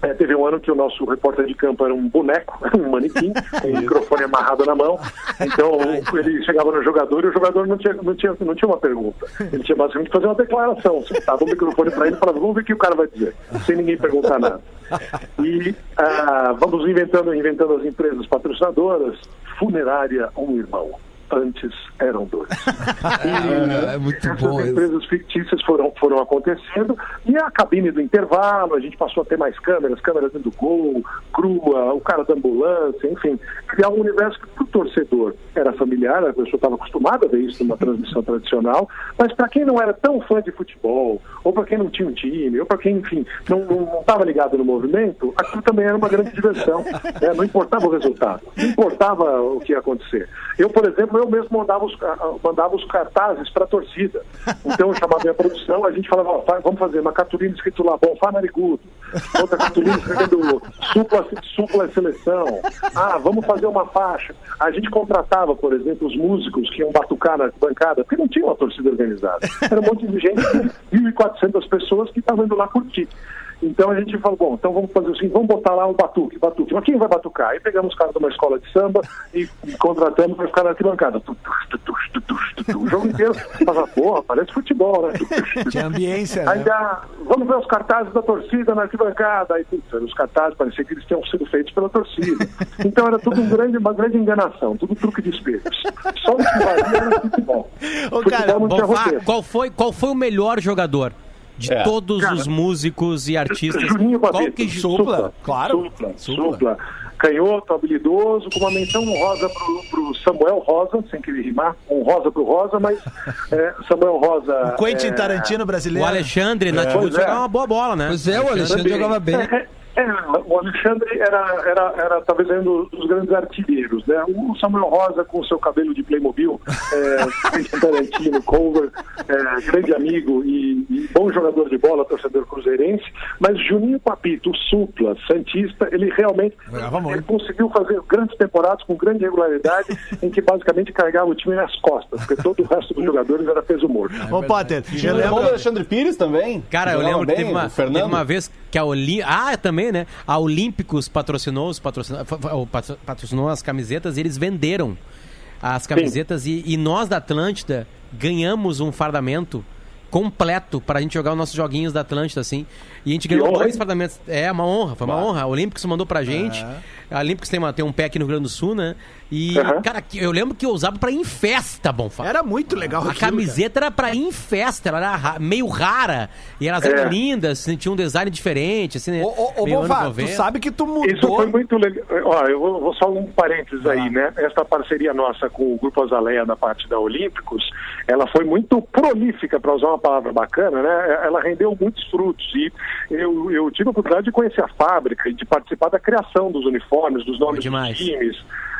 é, teve um ano que o nosso repórter de campo era um boneco, [LAUGHS] um manequim, com o microfone amarrado na mão. Então, ele chegava no jogador e o jogador não tinha, não tinha, não tinha uma pergunta. Ele tinha basicamente que fazer uma declaração. Você dava o microfone para ele e falava, vamos ver que o cara vai dizer, sem ninguém perguntar nada. E ah, vamos inventando, inventando as empresas patrocinadoras. Funerária Um Irmão. Antes eram dois. [LAUGHS] É muito bom isso. empresas fictícias foram, foram acontecendo e a cabine do intervalo, a gente passou a ter mais câmeras, câmeras dentro do gol, crua, o cara da ambulância, enfim, criar um universo que para o torcedor era familiar, a pessoa estava acostumada a ver isso numa transmissão tradicional, mas para quem não era tão fã de futebol, ou para quem não tinha um time, ou para quem, enfim, não estava ligado no movimento, aquilo também era uma grande diversão. né? Não importava o resultado, não importava o que ia acontecer. Eu, por exemplo, eu mesmo mandava os, mandava os cartazes para a torcida. Então eu chamava minha produção, a gente falava, vamos fazer uma cartolina escrito lá, bom, Fá Narigudo. Outra cartolina escrevendo supla, supla seleção. Ah, vamos fazer uma faixa. A gente contratava, por exemplo, os músicos que iam batucar na bancada, porque não tinha uma torcida organizada. Era um monte de gente, 1.400 pessoas que estavam indo lá curtir. Então a gente falou, bom, então vamos fazer assim, vamos botar lá um batuque, batuque. Mas quem vai batucar? Aí pegamos os caras de uma escola de samba e, e contratamos para ficar na arquibancada. Tu, tu, tu, tu, tutux, tutux. O jogo inteiro. Mas, porra, parece futebol, né? Tinha ambiência, né? Ainda, vamos ver os cartazes da torcida na arquibancada. Aí, putz, os cartazes parecia que eles tinham sido feitos pela torcida. Então era tudo um grande, uma grande enganação, tudo truque de espelhos. Só o que valia era futebol. Ô, futebol cara, não tinha roteiro. qual foi, qual foi o melhor jogador de É. todos Cara, os músicos e artistas? Juninho Qual que Supla, claro. Supla, Supla. supla. Canhoto, habilidoso, com uma menção honrosa pro, pro Samuel Rosa, sem querer rimar, honrosa pro Rosa, mas [LAUGHS] é, Samuel Rosa. Quentin é, Tarantino o brasileiro. Alexandre na Pois é. jogava uma boa bola, né? Pois é, o Alexandre jogava bem. [LAUGHS] É, é, o Alexandre era, era, era talvez um dos grandes artilheiros, né? O Samuel Rosa com seu cabelo de Playmobil, é, [LAUGHS] Tarantino, cover, é, grande amigo e, e bom jogador de bola, torcedor cruzeirense, mas Juninho Papito, o Supla, Santista, ele realmente ele conseguiu fazer grandes temporadas com grande regularidade, [LAUGHS] em que basicamente carregava o time nas costas, porque todo o resto dos jogadores era peso morto. Ô, Potter, eu o do lembro. Alexandre Pires também. Cara, eu lembro que teve uma, o Fernando. teve uma vez que a Olim... Ah, também, né? A Olímpicos patrocinou, os patrocinou, patrocinou as camisetas e eles venderam as camisetas e, e nós da Atlântida ganhamos um fardamento completo para a gente jogar os nossos joguinhos da Atlântida, assim. E a gente ganhou dois fardamentos. É, uma honra, foi uma honra. A Olímpicos mandou pra gente. A Olímpicos tem, uma, tem um pé aqui no Rio Grande do Sul, né? E, Aham. cara, que- eu lembro que eu usava pra ir em festa, Bonfá. Era muito legal A aquilo, cara. camiseta era pra ir em festa, ela era ra- meio rara. E elas É. eram lindas, assim, tinha um design diferente, assim, né? Ô, ô, Bonfá, tu 90. sabe que tu Isso mudou. foi muito legal. Ó, eu vou, vou só um parênteses aí, né? Esta parceria nossa com o Grupo Azaleia na parte da Olímpicos, ela foi muito prolífica, para usar uma palavra bacana, né? Ela rendeu muitos frutos e eu, eu tive a oportunidade de conhecer a fábrica e de participar da criação dos uniformes, dos nomes demais. dos times.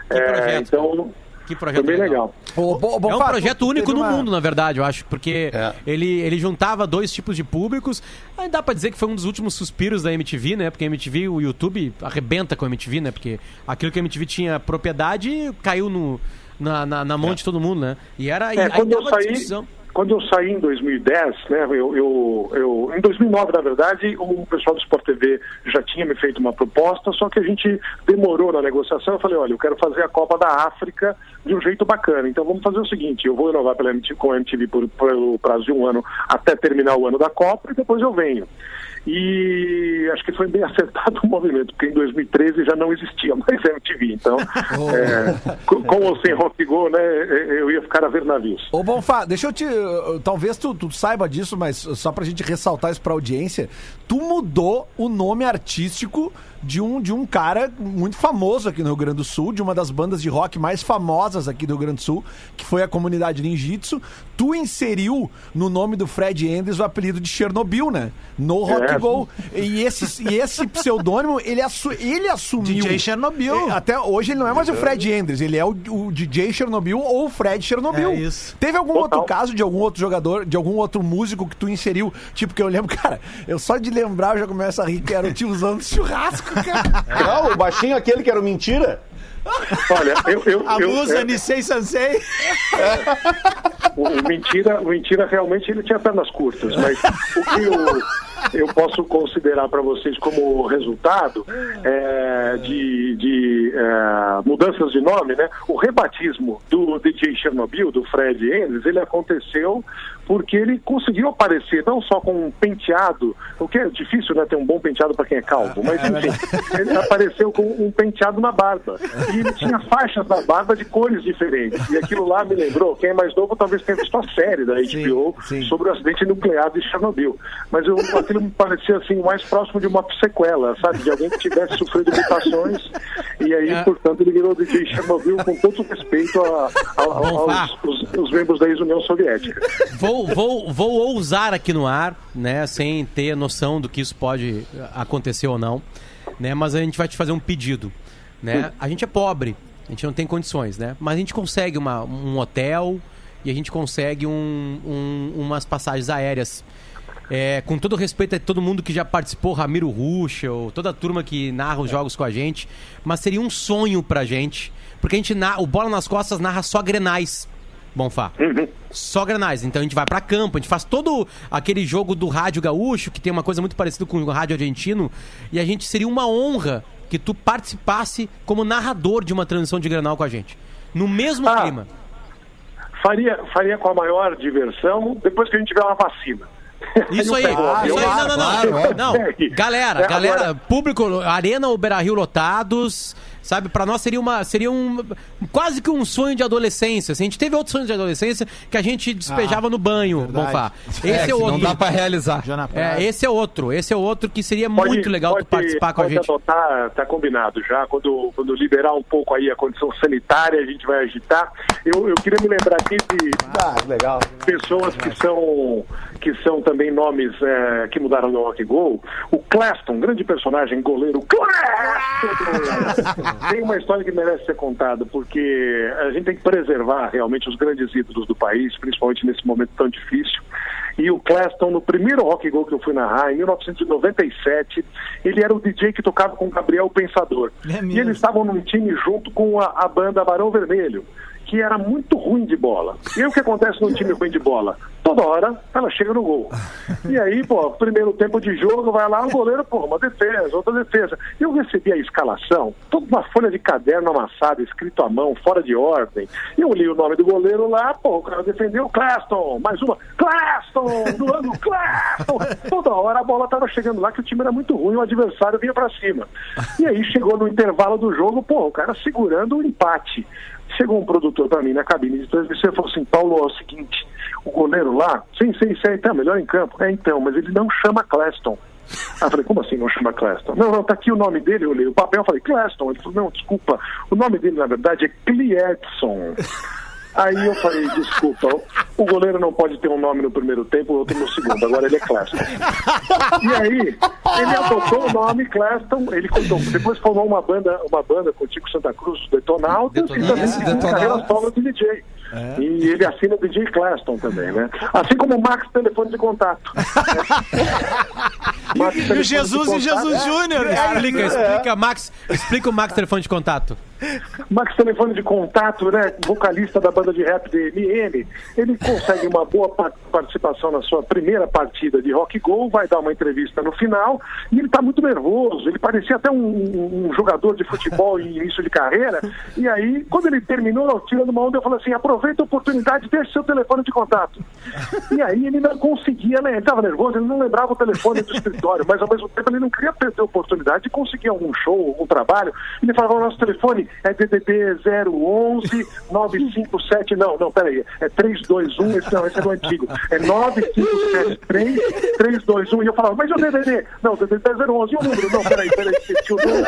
Que É, projeto, então, Que foi projeto bem legal. É um projeto único no uma- mundo, na verdade, eu acho, porque É. ele, ele juntava dois tipos de públicos. Aí dá pra dizer que foi um dos últimos suspiros da MTV, né? Porque a MTV, o YouTube arrebenta com a MTV, né? Porque aquilo que a MTV tinha propriedade caiu no, na, na, na mão de todo mundo, né? E era. É, aí quando eu saí, discussão. Quando eu saí em 2010, né, eu, eu, eu- em 2009, na verdade, o pessoal do Sport TV já tinha me feito uma proposta, só que a gente demorou na negociação. Eu falei, olha, eu quero fazer a Copa da África de um jeito bacana. Então vamos fazer o seguinte, eu vou renovar pela MTV, com a MTV por, pelo prazo de um ano até terminar o ano da Copa e depois eu venho. E acho que foi bem [LAUGHS] acertado o movimento, porque em 2013 já não existia mais [LAUGHS] MTV. Então, é, com, com ou sem Rock Go, né, eu ia ficar a ver navios. Ô, Bonfá, deixa eu te. Talvez tu, tu saiba disso, mas só pra gente ressaltar isso pra audiência. Tu mudou o nome artístico de um, de um cara muito famoso aqui no Rio Grande do Sul, de uma das bandas de rock mais famosas aqui do Rio Grande do Sul, que foi a comunidade Ninjitsu. Tu inseriu no nome do Fred Enders o apelido de Chernobyl, né? No Rock É. Go. E esse, e esse pseudônimo, ele, assu, ele assumiu. DJ Chernobyl. É, Até hoje ele não é mais o Fred Enders, ele é o, o DJ Chernobyl ou o Fred Chernobyl. É isso. Teve algum Total. outro caso de algum outro jogador, de algum outro músico que tu inseriu? Tipo, que eu lembro, [LAUGHS] cara, eu só de lembrar eu já começo a rir que era o tiozão do churrasco. [LAUGHS] Não, o baixinho aquele que era o mentira. Olha, eu. eu, A eu musa é, Nisei Sansei. o, o mentira, o mentira realmente ele tinha pernas curtas, mas o que eu, eu posso considerar para vocês como resultado é, de, de é, mudanças de nome, né? O rebatismo do DJ Chernobyl, do Fred Endes, ele aconteceu porque ele conseguiu aparecer não só com um penteado, o que é difícil, né, ter um bom penteado para quem é calvo, mas enfim, ele apareceu com um penteado na barba. E ele tinha faixas na barba de cores diferentes. E aquilo lá me lembrou, quem é mais novo talvez tenha visto a série da HBO sim. sobre o acidente nuclear de Chernobyl. Mas eu, aquilo me parecia assim, mais próximo de uma sequela, sabe? De alguém que tivesse sofrido mutações. E aí, É. portanto, ele virou DJ Chernobyl com todo respeito a, a- a- aos os, os membros da ex-União Soviética. Vou, vou, vou ousar aqui no ar, né? Sem ter noção do que isso pode eh, acontecer ou não. Né, mas a gente vai te fazer um pedido. Né? A gente é pobre, a gente não tem condições, né? Mas a gente consegue uma, um hotel e a gente consegue um- um- umas passagens aéreas. É, com todo respeito a todo mundo que já participou, Ramiro Ruschel, toda a turma que narra os jogos com a gente, mas seria um sonho pra gente, porque a gente o Bola nas Costas narra só grenais, Bonfá. Só granais. Então a gente vai pra campo, a gente faz todo aquele jogo do rádio gaúcho, que tem uma coisa muito parecida com o rádio argentino, e a gente seria uma honra que tu participasse como narrador de uma transmissão de granal com a gente. No mesmo Ah. clima. faria, faria com a maior diversão depois que a gente tiver uma vacina. Isso aí, avião, isso aí, não, não, não. claro, não. Galera, É, galera, agora- público, Arena ou Beira Rio lotados, sabe? Pra nós seria uma, seria um, quase que um sonho de adolescência. assim. A gente teve outros sonhos de adolescência que a gente despejava no banho, Bonfá. Esse é, que outro. não dá pra realizar. Já na É, esse é outro, esse é outro que seria Pode- muito legal tu pode- participar com a gente. adotar, tá combinado já. Quando, quando liberar um pouco aí a condição sanitária, a gente vai agitar. Eu, eu queria me lembrar aqui de Ah, legal. pessoas que são que são também nomes é, que mudaram no Rock Go. O Claston, grande personagem, goleiro Claston. tem uma história que merece ser contada, porque a gente tem que preservar realmente os grandes ídolos do país, principalmente nesse momento tão difícil. E o Claston, no primeiro Rock Go que eu fui narrar, em 1997, ele era o DJ que tocava com o Gabriel Pensador. É e eles estavam num time junto com a, a banda Barão Vermelho, que era muito ruim de bola. E aí o que acontece num time ruim de bola? Toda hora ela chega no gol. E aí, pô, primeiro tempo de jogo, vai lá, o goleiro, pô, uma defesa, outra defesa. Eu recebi a escalação, toda uma folha de caderno amassada, escrito à mão, fora de ordem. Eu li o nome do goleiro lá, pô, o cara defendeu Claston, mais uma, Claston, do ano Claston. Toda hora a bola tava chegando lá, que o time era muito ruim, o adversário vinha pra cima. E aí chegou no intervalo do jogo, pô, o cara segurando o empate. Chegou um produtor para mim na cabine de transmissão e falou assim: Paulo, é o seguinte, o goleiro lá, sim, sim, sim, tá melhor em campo. É então, mas ele não chama Claston. Aí eu falei, como assim não chama Claston? Não, não, tá aqui o nome dele, eu olhei o papel, falei, Claston. Ele falou, não, desculpa, o nome dele na verdade é Cliedson. Aí eu falei, desculpa, o goleiro não pode ter um nome no primeiro tempo, o outro no segundo, agora ele é Claston. E aí, ele adotou o nome Claston, ele contou, depois formou uma banda, uma banda com o Tico Santa Cruz, Detonautas, e também Detonautas. carreira solo de DJ. E ele assina DJ Claston também, né? Assim como o Max Telefone de Contato. Max [LAUGHS] E o Jesus e Jesus Contato. Júnior. Explica, explica, Max, explica o Max telefone de contato. Max Telefone de Contato, né, vocalista da banda de rap DMN, ele consegue uma boa pa- participação na sua primeira partida de Rock Go, vai dar uma entrevista no final, e ele está muito nervoso, ele parecia até um, um jogador de futebol em início de carreira, e aí, quando ele terminou, tirando uma onda, eu falei assim, aproveita a oportunidade, deixa seu telefone de contato. E aí ele não conseguia, né, ele estava nervoso, ele não lembrava o telefone do escritório, mas ao mesmo tempo ele não queria perder a oportunidade de conseguir algum show, algum trabalho, ele falava, o nosso telefone é DDD 011 957, não, não, peraí, é 321, esse não, esse é do antigo, é 9573 321, e eu falava, mas o DDD? Não, o DDD é 011, e o número? Não, peraí, peraí, esqueci o número.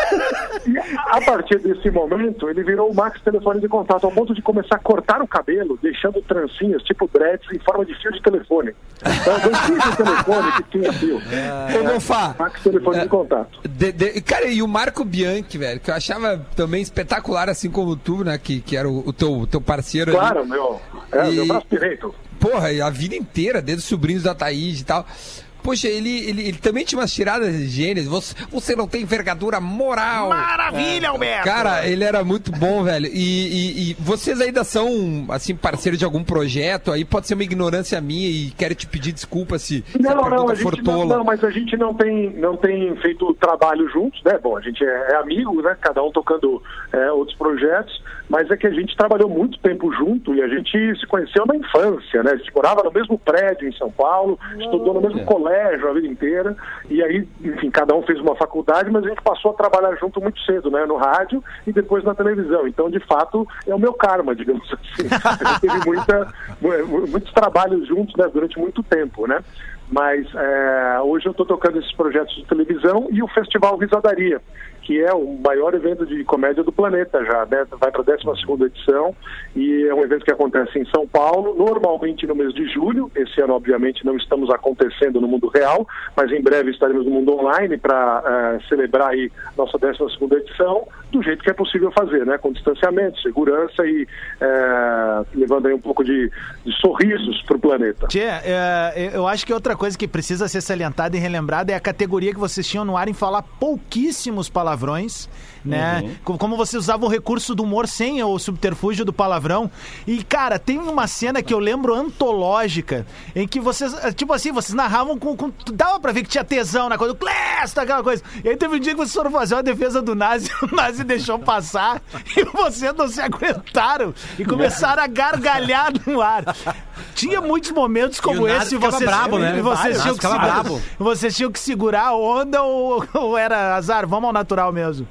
E a partir desse momento, ele virou o Max telefone de contato, ao ponto de começar a cortar o cabelo, deixando trancinhas, tipo dreads, em forma de fio de telefone. Então, não tinha telefone que tinha fio. Ô, Bonfá, Max telefone de contato. de- de- cara, e o Marco Bianchi, velho, que eu achava também espetacular, assim como tu, né, que, que era o, o teu, teu parceiro ali. Claro, meu. É, E- meu braço direito. Porra, e a vida inteira, desde os sobrinhos da Thaís e tal. Poxa, ele, ele, ele também tinha umas tiradas de gêneros. Você, você não tem envergadura moral. Maravilha, Alberto! Cara, ele era muito bom, [LAUGHS] velho. E, e- e vocês ainda são, assim, parceiros de algum projeto? Aí pode ser uma ignorância minha e quero te pedir desculpa se, se a Não, não, pergunta a for gente não, tola. não, mas a gente não tem, não tem feito trabalho juntos, né? Bom, a gente é, é amigo, né? Cada um tocando é, outros projetos, mas é que a gente trabalhou muito tempo junto e a gente se conheceu na infância, né? A gente morava no mesmo prédio em São Paulo, estudou no mesmo colégio a vida inteira, e aí, enfim, cada um fez uma faculdade, mas a gente passou a trabalhar junto muito cedo, né? No rádio e depois na televisão. Então, de fato, é o meu karma, [LAUGHS] digamos assim. A gente teve muita, mu- muitos trabalhos juntos, né? Durante muito tempo, né? Mas é, hoje eu estou tocando esses projetos de televisão e o Festival Risadaria, que é o maior evento de comédia do planeta já, né? Vai para a 12 edição e é um evento que acontece em São Paulo, normalmente no mês de julho. Esse ano, obviamente, não estamos acontecendo no mundo real, mas em breve estaremos no mundo online para celebrar aí nossa 12 edição do jeito que é possível fazer, né? Com distanciamento, segurança e é, levando aí um pouco de, de sorrisos para o planeta. Tchê, é, eu acho que outra coisa que precisa ser salientada e relembrada é a categoria que vocês tinham no ar em falar pouquíssimos palavrões, né? Uhum. Co- Como vocês usavam o recurso do humor sem o subterfúgio do palavrão, E, cara, tem uma cena que eu lembro antológica, em que vocês, eh, tipo assim, vocês narravam com. com dava pra ver que tinha tesão na coisa, o Clesta, aquela coisa. E aí teve um dia que vocês foram fazer uma defesa do Nazi, [LAUGHS] o Nazi deixou passar, [LAUGHS] e vocês não se aguentaram e começaram a gargalhar no ar. Tinha muitos momentos como Nazi esse, e vocês, brabo, né? e vocês, tinham que segurar, brabo. vocês tinham que segurar a onda ou, [LAUGHS] ou era azar? Vamos ao natural mesmo.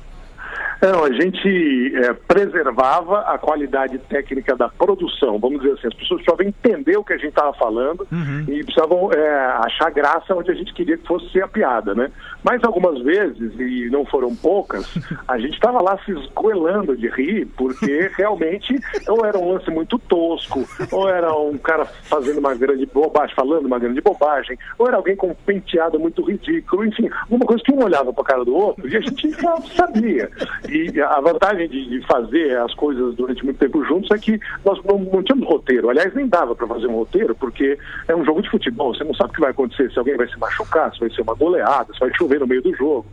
Não, a gente é, preservava a qualidade técnica da produção, vamos dizer assim, as pessoas precisavam entender o que a gente estava falando e precisavam é, achar graça onde a gente queria que fosse ser a piada, né? Mas algumas vezes, e não foram poucas, a gente estava lá se esgoelando de rir, porque [LAUGHS] realmente ou era um lance muito tosco, ou era um cara fazendo uma grande bobagem, falando uma grande bobagem, ou era alguém com um penteado muito ridículo, enfim, uma coisa que um olhava para a cara do outro e a gente já sabia. E a vantagem de, fazer as coisas durante muito tempo juntos é que nós não, não tínhamos roteiro. Aliás, nem dava para fazer um roteiro, porque é um jogo de futebol. Você não sabe o que vai acontecer, se alguém vai se machucar, se vai ser uma goleada, se vai chover no meio do jogo.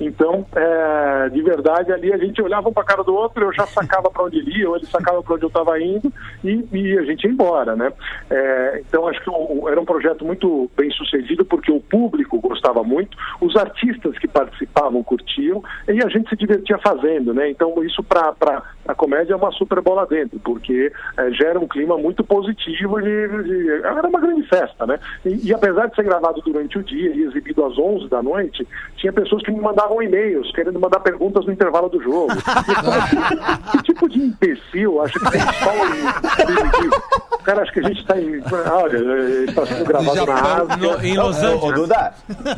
Então, é, de verdade, ali a gente olhava um para a cara do outro, eu já sacava para onde ele ia, ou ele sacava para onde eu estava indo, e, e a gente ia embora, né? É, então, acho que o- era um projeto muito bem sucedido, porque o público gostava muito, os artistas que participavam curtiam, e a gente se divertia fazendo, né? Então, isso para a comédia é uma super bola dentro, porque é, gera um clima muito positivo de- era uma grande festa, né? E, e apesar de ser gravado durante o dia e exibido às 11 da noite, tinha pessoas que me mandavam e-mails querendo mandar perguntas no intervalo do jogo. [LAUGHS] que tipo de imbecil acha que tem só um... Cara, acho que a gente está em... Olha, está sendo gravado na Ásia. No- em Los Angeles. Duda,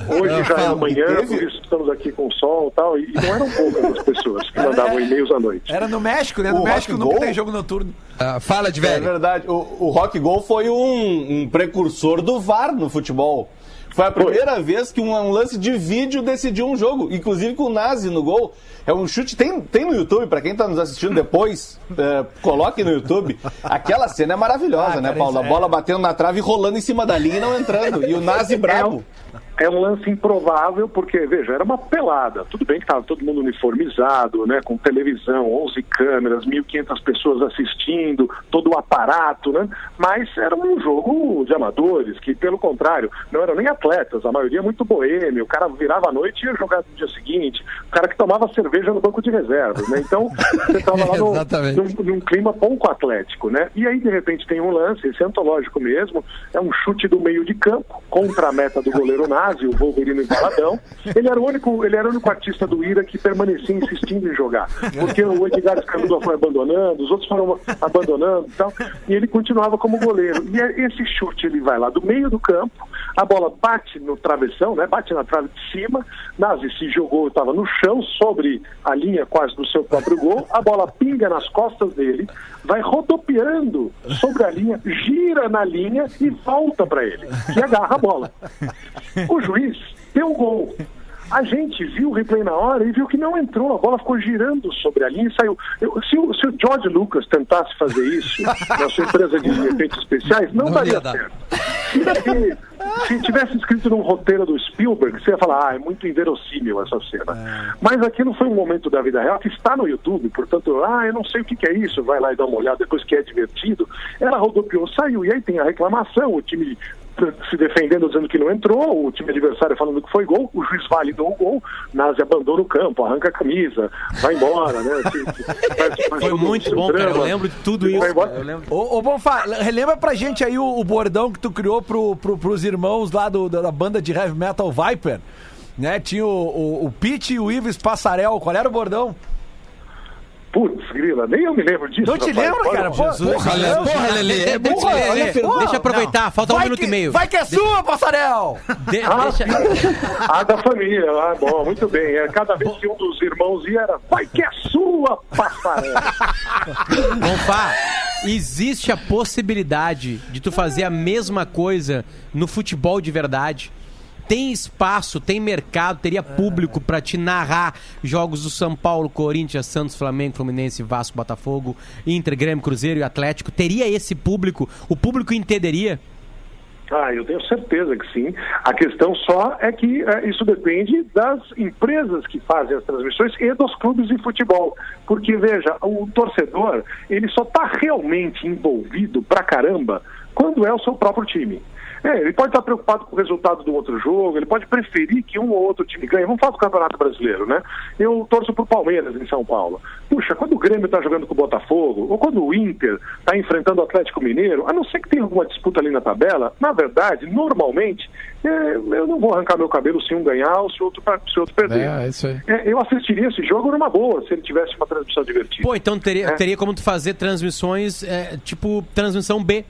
Hoje já é amanhã, por isso estamos aqui com sol e tal. E não eram poucas as pessoas que mandavam e-mails à noite. Era no México, né? No O México nunca tem jogo noturno. Ah, fala de É velho. verdade. O, o Rock Gol foi um, um precursor do VAR no futebol. Foi a primeira vez que um, um lance de vídeo decidiu um jogo, inclusive com o Nazi no gol. É um chute, tem, tem no YouTube, pra quem tá nos assistindo depois, [LAUGHS] é, coloque no YouTube. Aquela cena é maravilhosa, Ah, né, Paulo? A é- bola batendo na trave e rolando em cima da linha e não entrando. E o Nazi brabo. [LAUGHS] É um lance improvável, porque, veja, era uma pelada. Tudo bem que estava todo mundo uniformizado, né, com televisão, 11 câmeras, 1.500 pessoas assistindo, todo o aparato, né? Mas era um jogo de amadores, que, pelo contrário, não eram nem atletas, a maioria muito boêmio. O cara virava à noite e ia jogar no dia seguinte. O cara que tomava cerveja no banco de reservas, né? Então, você estava lá [LAUGHS] no, num, num clima pouco atlético, né? E aí, de repente, tem um lance, esse é antológico mesmo, é um chute do meio de campo, contra a meta do goleiro Nazi, o Wolverine Embaladão. Ele era o único, ele era o único artista do Ira que permanecia insistindo em jogar. Porque o Edgar Escandula foi abandonando, os outros foram abandonando e tal, e ele continuava como goleiro. E é- esse chute, ele vai lá do meio do campo, a bola bate no travessão, né? Bate na trave de cima, Nazi se jogou, estava no chão, sobre a linha quase do seu próprio gol, a bola pinga nas costas dele, vai rodopiando sobre a linha, gira na linha e volta para ele, que agarra a bola. [LAUGHS] O juiz deu o gol. A gente viu o replay na hora e viu que não entrou, a bola ficou girando sobre a linha e saiu. Eu- se, o, se o George Lucas tentasse fazer isso [LAUGHS] na sua empresa de efeitos especiais, não, Não daria ia dar. certo. Se, se tivesse escrito num roteiro do Spielberg, você ia falar, ah, é muito inverossímil essa cena. Mas aquilo foi um momento da vida real que está no YouTube, portanto, ah, eu não sei o que, que é isso, vai lá e dá uma olhada depois que é divertido. Ela rodopiou, saiu, e aí tem a reclamação, o time se defendendo, dizendo que não entrou, o time adversário falando que foi gol, o juiz validou o gol, Nazi abandona o campo, arranca a camisa, vai embora, né? [LAUGHS] Faz- faz Foi muito bom, cara. Eu lembro de tudo isso. Ô, ô Bonfá, relembra pra gente aí o, o bordão que tu criou pro, pro, pros irmãos lá do, da, da banda de heavy metal Viper. Né? Tinha o, o, o Pete e o Ives Passarel. Qual era o bordão? Putz, grila, nem eu me lembro disso. Não te rapaz. lembra, Olha, cara? Porra, Lelê, porra, Lelê, é Porra, Lelê. olha, Fernando, deixa eu aproveitar, falta um vai minuto que, e meio. Vai que é sua, Passarel! De- Ah, deixa- Ah, da família, ah, bom, muito bem. É, cada vez que um dos irmãos ia, era vai que é sua, passarela. [LAUGHS] Bonfá, existe a possibilidade de tu fazer a mesma coisa no futebol de verdade? Tem espaço, tem mercado, teria público pra te narrar jogos do São Paulo, Corinthians, Santos, Flamengo, Fluminense, Vasco, Botafogo, Inter, Grêmio, Cruzeiro e Atlético. Teria esse público? O público entenderia? Ah, eu tenho certeza que sim. A questão só é que eh, isso depende das empresas que fazem as transmissões e dos clubes de futebol. Porque, veja, o torcedor, ele só está realmente envolvido pra caramba quando é o seu próprio time. É, ele pode estar preocupado com o resultado do outro jogo, ele pode preferir que um ou outro time ganhe. Vamos falar do Campeonato Brasileiro, né? Eu torço pro Palmeiras em São Paulo. Puxa, quando o Grêmio está jogando com o Botafogo, ou quando o Inter está enfrentando o Atlético Mineiro, a não ser que tenha alguma disputa ali na tabela, na verdade, normalmente, é, eu não vou arrancar meu cabelo se um ganhar ou se o outro, se outro perder. É, isso aí. É, eu assistiria esse jogo numa boa, se ele tivesse uma transmissão divertida. Pô, então teria, É. teria como tu fazer transmissões, é, tipo, transmissão B.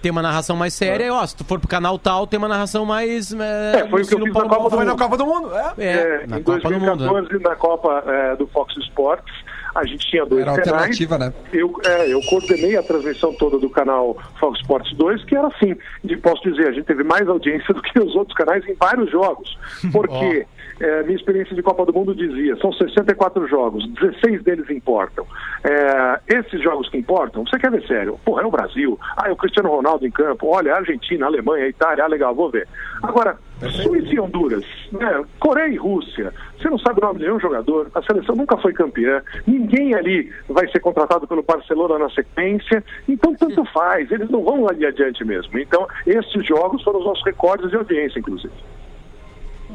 Tem uma narração mais séria, e ó, se tu for pro canal tal, tem uma narração mais. É, É, foi o que eu fiz na Copa do na Copa do Mundo, é. É, É, na em Copa do Mundo. né? 2014, na Copa é, do Fox Sports, a gente tinha dois Era canais. alternativa, né? Eu, é, eu coordenei a transmissão toda do canal Fox Sports 2, que era assim, de, posso dizer, a gente teve mais audiência [LAUGHS] do que os outros canais em vários jogos. Porque é, minha experiência de Copa do Mundo dizia, são 64 jogos, 16 deles importam. É, esses jogos que importam, você quer ver sério? Porra, é o Brasil, ah, é o Cristiano Ronaldo em campo, olha, a Argentina, a Alemanha, a Itália, ah, legal, vou ver. Agora, Suíça e Honduras, né? Coreia e Rússia, você não sabe o nome de nenhum jogador, a seleção nunca foi campeã, ninguém ali vai ser contratado pelo Barcelona na sequência, então tanto faz, eles não vão ali adiante mesmo. Então, esses jogos foram os nossos recordes de audiência, inclusive.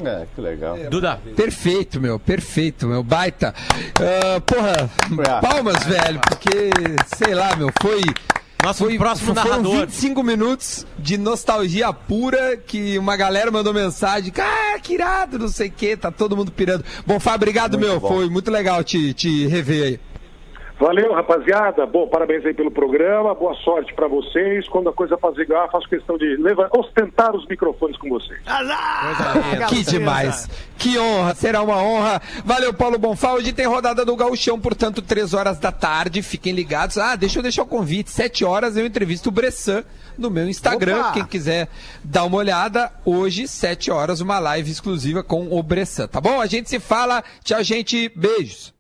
É, que legal. Duda, Perfeito, meu, perfeito, meu, baita. Ah, porra, palmas, velho, porque, sei lá, meu, foi. Nosso Foi, próximo foram narrador. 25 minutos de nostalgia pura que uma galera mandou mensagem. Ah, que irado, não sei o que, tá todo mundo pirando. Bom, Fábio, obrigado, meu. bom. Foi muito legal te, te rever aí. Valeu, rapaziada. Bom, parabéns aí pelo programa. Boa sorte pra vocês. Quando a coisa apazigar, faço questão de levar, ostentar os microfones com vocês. Que demais. Que honra, será uma honra. Valeu, Paulo Bonfá. Hoje tem rodada do Gauchão, portanto, três horas da tarde. Fiquem ligados. Ah, deixa eu deixar o convite. Sete horas eu entrevisto o Bressan no meu Instagram. Opa! Quem quiser dar uma olhada, hoje, sete horas, uma live exclusiva com o Bressan. Tá bom? A gente se fala. Tchau, gente. Beijos.